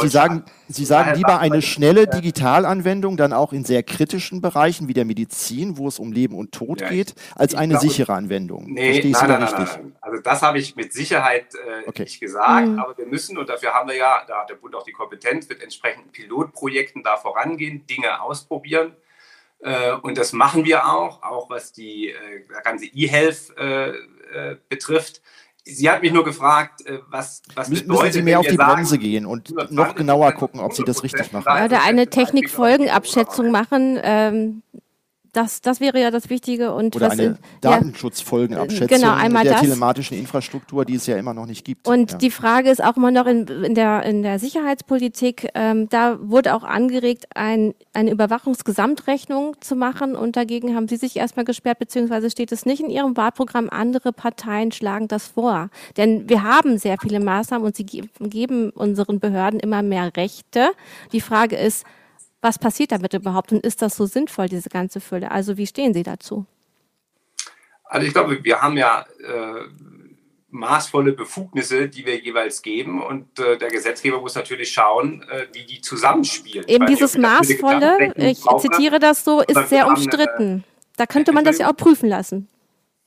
Speaker 2: Sie sagen, Sie sagen lieber eine schnelle Digitalanwendung, dann auch in sehr kritischen Bereichen wie der Medizin, wo es um Leben und Tod ja, geht, als eine glaube, sichere Anwendung.
Speaker 3: Nee, Verstehe nein, nein, nein, nein, Also das habe ich mit Sicherheit äh, okay. nicht gesagt, mhm. aber wir müssen, und dafür haben wir ja, da hat der Bund auch die Kompetenz, mit entsprechenden Pilotprojekten da vorangehen, Dinge ausprobieren. Äh, und das machen wir auch, auch was die äh, ganze E-Health äh, betrifft. Sie hat mich nur gefragt, was, was
Speaker 2: Müssen bedeutet, Müssen Sie mehr auf die Bremse gehen und noch genauer gucken, ob Sie das richtig machen.
Speaker 1: Oder eine Technikfolgenabschätzung machen. Ähm, das, das wäre ja das Wichtige. Und
Speaker 2: Oder eine Datenschutzfolgenabschätzung genau, einmal der das. telematischen Infrastruktur, die es ja immer noch nicht gibt.
Speaker 1: Und
Speaker 2: ja.
Speaker 1: die Frage ist auch immer noch in, in, der, in der Sicherheitspolitik, ähm, da wurde auch angeregt, ein, eine Überwachungsgesamtrechnung zu machen und dagegen haben Sie sich erstmal gesperrt, beziehungsweise steht es nicht in Ihrem Wahlprogramm. Andere Parteien schlagen das vor. Denn wir haben sehr viele Maßnahmen und sie geben unseren Behörden immer mehr Rechte. Die Frage ist, was passiert damit überhaupt und ist das so sinnvoll, diese ganze Fülle? Also wie stehen Sie dazu?
Speaker 3: Also ich glaube, wir haben ja äh, maßvolle Befugnisse, die wir jeweils geben und äh, der Gesetzgeber muss natürlich schauen, äh, wie die zusammenspielen.
Speaker 1: Eben dieses maßvolle, ich brauche, zitiere das so, ist sehr umstritten. da könnte man das ja auch prüfen lassen,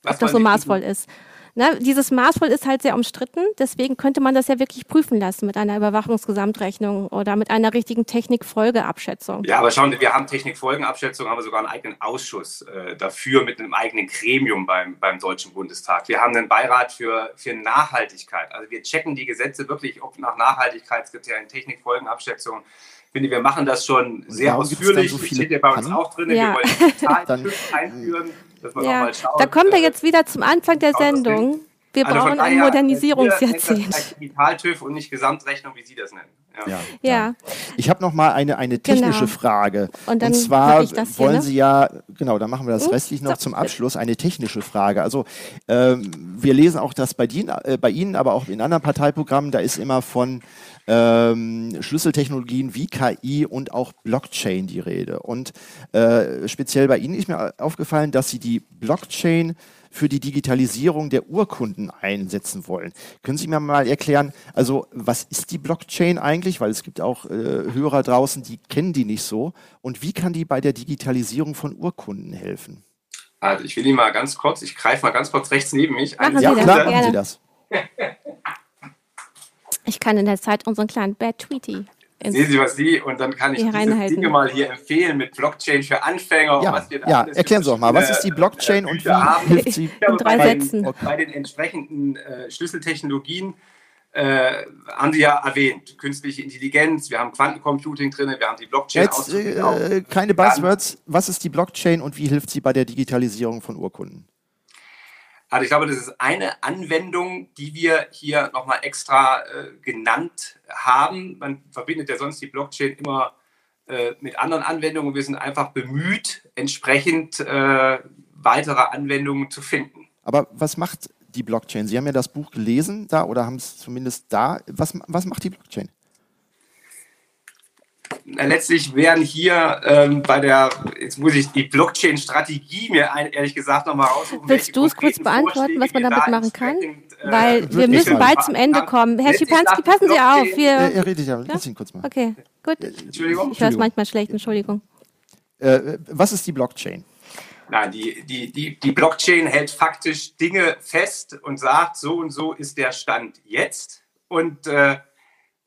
Speaker 1: ob das so maßvoll ist. Ne, dieses maßvoll ist halt sehr umstritten, deswegen könnte man das ja wirklich prüfen lassen mit einer Überwachungsgesamtrechnung oder mit einer richtigen Technikfolgeabschätzung.
Speaker 3: Ja, aber schauen wir haben Technikfolgenabschätzung, haben wir sogar einen eigenen Ausschuss äh, dafür mit einem eigenen Gremium beim, beim Deutschen Bundestag. Wir haben einen Beirat für, für Nachhaltigkeit. Also wir checken die Gesetze wirklich, ob nach Nachhaltigkeitskriterien Technikfolgenabschätzung ich finde, wir machen das schon sehr ausführlich. So steht ja bei uns auch drin. Ja. Wir wollen Digital einführen dass man ja, nochmal schaut.
Speaker 1: Da kommt er jetzt wieder zum Anfang der Sendung. Wir also brauchen ein Modernisierungsjahrzehnt.
Speaker 3: Digital-TÜV und nicht Gesamtrechnung, wie Sie das nennen.
Speaker 1: Ja. ja. ja.
Speaker 2: Ich habe noch mal eine, eine technische genau. Frage. Und, und zwar hier, wollen ne? Sie ja, genau, dann machen wir das hm? restlich noch so. zum Abschluss, eine technische Frage. Also ähm, wir lesen auch das bei Ihnen, äh, bei Ihnen, aber auch in anderen Parteiprogrammen, da ist immer von ähm, Schlüsseltechnologien wie KI und auch Blockchain die Rede. Und äh, speziell bei Ihnen ist mir aufgefallen, dass Sie die Blockchain für die Digitalisierung der Urkunden einsetzen wollen. Können Sie mir mal erklären, also was ist die Blockchain eigentlich? Weil es gibt auch äh, Hörer draußen, die kennen die nicht so. Und wie kann die bei der Digitalisierung von Urkunden helfen?
Speaker 3: Also ich will Ihnen mal ganz kurz, ich greife mal ganz kurz rechts neben mich.
Speaker 1: Machen ja, klar, machen Sie das. Ich kann in der Zeit unseren kleinen Bad Tweety
Speaker 3: Sehen Sie, was Sie, und dann kann ich diese Dinge mal hier empfehlen mit Blockchain für Anfänger.
Speaker 2: Ja, was wir da ja erklären Sie doch mal, was ist die Blockchain und wie haben. hilft sie?
Speaker 1: In drei
Speaker 3: bei
Speaker 1: Sätzen.
Speaker 3: Den, bei den entsprechenden äh, Schlüsseltechnologien äh, haben Sie ja erwähnt, künstliche Intelligenz, wir haben Quantencomputing drin, wir haben die Blockchain.
Speaker 2: Jetzt äh, keine Buzzwords, was ist die Blockchain und wie hilft sie bei der Digitalisierung von Urkunden?
Speaker 3: Also ich glaube, das ist eine Anwendung, die wir hier nochmal extra äh, genannt haben. Man verbindet ja sonst die Blockchain immer äh, mit anderen Anwendungen. Wir sind einfach bemüht, entsprechend äh, weitere Anwendungen zu finden.
Speaker 2: Aber was macht die Blockchain? Sie haben ja das Buch gelesen da oder haben es zumindest da. Was, was macht die Blockchain?
Speaker 3: Letztlich werden hier ähm, bei der, jetzt muss ich die Blockchain-Strategie mir ein, ehrlich gesagt nochmal raussuchen.
Speaker 1: Willst du es kurz beantworten, was man damit machen kann? Äh, Weil wir müssen bald zum Ende kommen. Herr Schipanski, passen Sie auf. Wir,
Speaker 2: er, er redet ja, lass ihn kurz mal.
Speaker 1: Okay, gut.
Speaker 3: Entschuldigung.
Speaker 1: Ich höre es manchmal schlecht, Entschuldigung.
Speaker 2: Äh, was ist die Blockchain?
Speaker 3: Nein, die, die, die, die Blockchain hält faktisch Dinge fest und sagt, so und so ist der Stand jetzt. Und äh,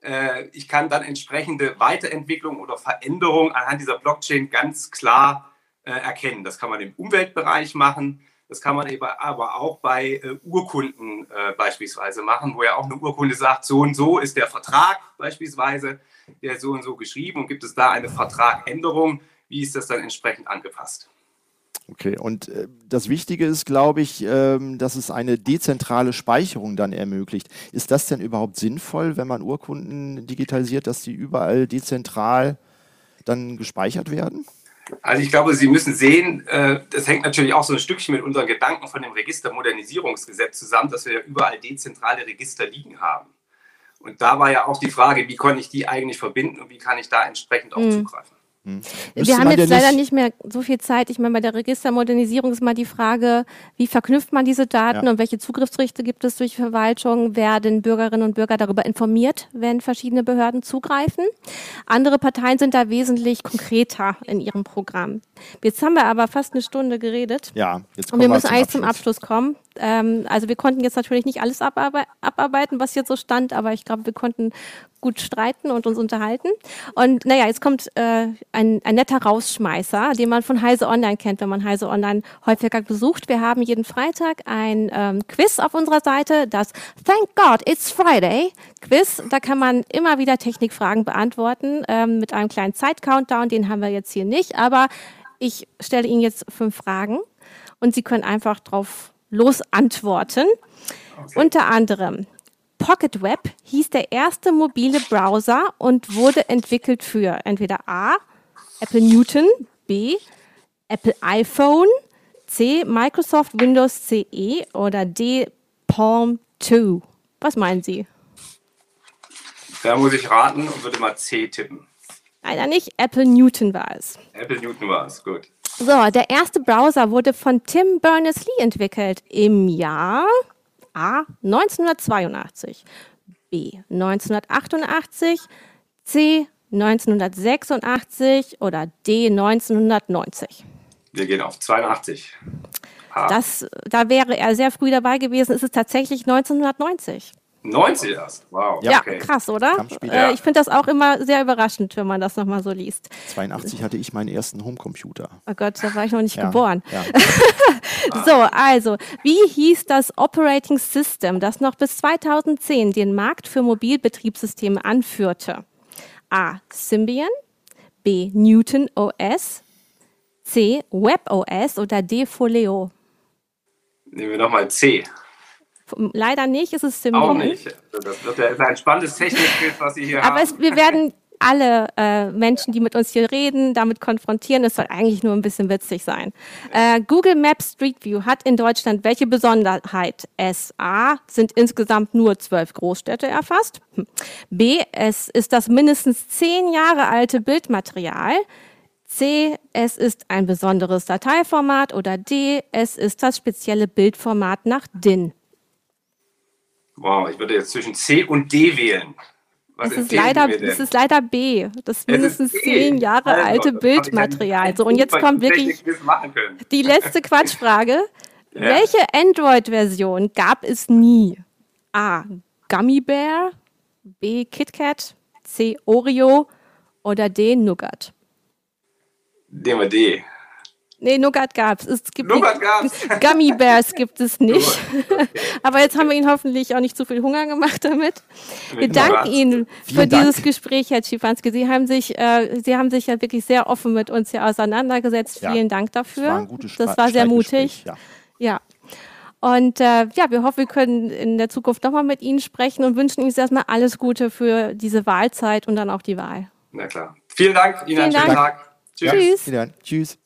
Speaker 3: äh, ich kann dann entsprechende Weiterentwicklung oder Veränderung anhand dieser Blockchain ganz klar äh, erkennen. Das kann man im Umweltbereich machen. Das kann man aber auch bei äh, Urkunden äh, beispielsweise machen, wo ja auch eine Urkunde sagt, so und so ist der Vertrag beispielsweise, der so und so geschrieben und gibt es da eine Vertragänderung, wie ist das dann entsprechend angepasst?
Speaker 2: Okay, und äh, das Wichtige ist, glaube ich, ähm, dass es eine dezentrale Speicherung dann ermöglicht. Ist das denn überhaupt sinnvoll, wenn man Urkunden digitalisiert, dass die überall dezentral dann gespeichert werden?
Speaker 3: Also ich glaube, Sie müssen sehen, äh, das hängt natürlich auch so ein Stückchen mit unseren Gedanken von dem Registermodernisierungsgesetz zusammen, dass wir ja überall dezentrale Register liegen haben. Und da war ja auch die Frage, wie kann ich die eigentlich verbinden und wie kann ich da entsprechend auch mhm. zugreifen.
Speaker 1: Hm. Wir haben jetzt leider nicht mehr so viel Zeit. Ich meine, bei der Registermodernisierung ist mal die Frage, wie verknüpft man diese Daten ja. und welche Zugriffsrechte gibt es durch Verwaltung? Werden Bürgerinnen und Bürger darüber informiert, wenn verschiedene Behörden zugreifen? Andere Parteien sind da wesentlich konkreter in ihrem Programm. Jetzt haben wir aber fast eine Stunde geredet.
Speaker 2: Ja,
Speaker 1: jetzt kommen Und wir müssen eigentlich zum Abschluss kommen. Ähm, also wir konnten jetzt natürlich nicht alles abarbeiten, was jetzt so stand, aber ich glaube, wir konnten gut streiten und uns unterhalten. Und naja, jetzt kommt äh, ein, ein netter Rausschmeißer, den man von Heise Online kennt, wenn man Heise Online häufiger besucht. Wir haben jeden Freitag ein ähm, Quiz auf unserer Seite, das Thank God It's Friday Quiz. Da kann man immer wieder Technikfragen beantworten ähm, mit einem kleinen Zeit-Countdown. Den haben wir jetzt hier nicht, aber ich stelle Ihnen jetzt fünf Fragen und Sie können einfach drauf los antworten. Okay. Unter anderem, Pocket Web hieß der erste mobile Browser und wurde entwickelt für entweder A, Apple Newton, B, Apple iPhone, C, Microsoft Windows CE oder D, Palm 2. Was meinen Sie?
Speaker 3: Da muss ich raten und würde mal C tippen.
Speaker 1: Leider nicht, Apple Newton war es.
Speaker 3: Apple Newton war es, gut.
Speaker 1: So, der erste Browser wurde von Tim Berners-Lee entwickelt im Jahr A 1982, B 1988, C 1986 oder D 1990.
Speaker 3: Wir gehen auf 82.
Speaker 1: Das, da wäre er sehr früh dabei gewesen. Es ist tatsächlich 1990.
Speaker 3: 90 erst, wow.
Speaker 1: Ja, okay. krass, oder? Äh, ich finde das auch immer sehr überraschend, wenn man das nochmal so liest.
Speaker 2: 82 hatte ich meinen ersten Homecomputer.
Speaker 1: Oh Gott, da war ich noch nicht ja. geboren. Ja. so, also, wie hieß das Operating System, das noch bis 2010 den Markt für Mobilbetriebssysteme anführte? A. Symbian, B. Newton OS, C. Web OS oder D. Folio?
Speaker 3: Nehmen wir nochmal C.
Speaker 1: Leider nicht, es ist Symbian.
Speaker 3: Auch nicht. Das wird ja ein spannendes Technikbild, was Sie hier
Speaker 1: Aber
Speaker 3: haben.
Speaker 1: Aber wir werden alle äh, Menschen, die mit uns hier reden, damit konfrontieren. Es soll eigentlich nur ein bisschen witzig sein. Äh, Google Maps Street View hat in Deutschland welche Besonderheit? S. A. Sind insgesamt nur zwölf Großstädte erfasst. Hm. B. Es ist das mindestens zehn Jahre alte Bildmaterial. C. Es ist ein besonderes Dateiformat. Oder D. Es ist das spezielle Bildformat nach DIN.
Speaker 3: Wow, ich würde jetzt zwischen C und D wählen.
Speaker 1: Was es ist, leider, es ist leider B. Das mindestens zehn Jahre also, alte Bildmaterial. So, und jetzt kommt wirklich die letzte Quatschfrage. ja. Welche Android-Version gab es nie? A. Gummy Bear, B. KitKat, C. Oreo oder D. Nougat?
Speaker 3: Nehmen wir D.
Speaker 1: Nee, Nougat gab's. Es
Speaker 3: gibt Nougat gab's.
Speaker 1: Gummy Bears gibt es nicht. Aber jetzt haben wir Ihnen hoffentlich auch nicht zu viel Hunger gemacht damit. Wir danken Ihnen für Dank. dieses Gespräch, Herr Schifanski. Sie haben sich, äh, Sie haben sich ja wirklich sehr offen mit uns hier auseinandergesetzt. Ja. Vielen Dank dafür. Das war, das war sehr mutig. Ja. ja. Und äh, ja, wir hoffen, wir können in der Zukunft nochmal mit Ihnen sprechen und wünschen Ihnen erstmal alles Gute für diese Wahlzeit und dann auch die Wahl.
Speaker 3: Na klar. Vielen Dank. Ihnen Vielen einen schönen Tag.
Speaker 1: Tschüss.
Speaker 2: Ja, Tschüss.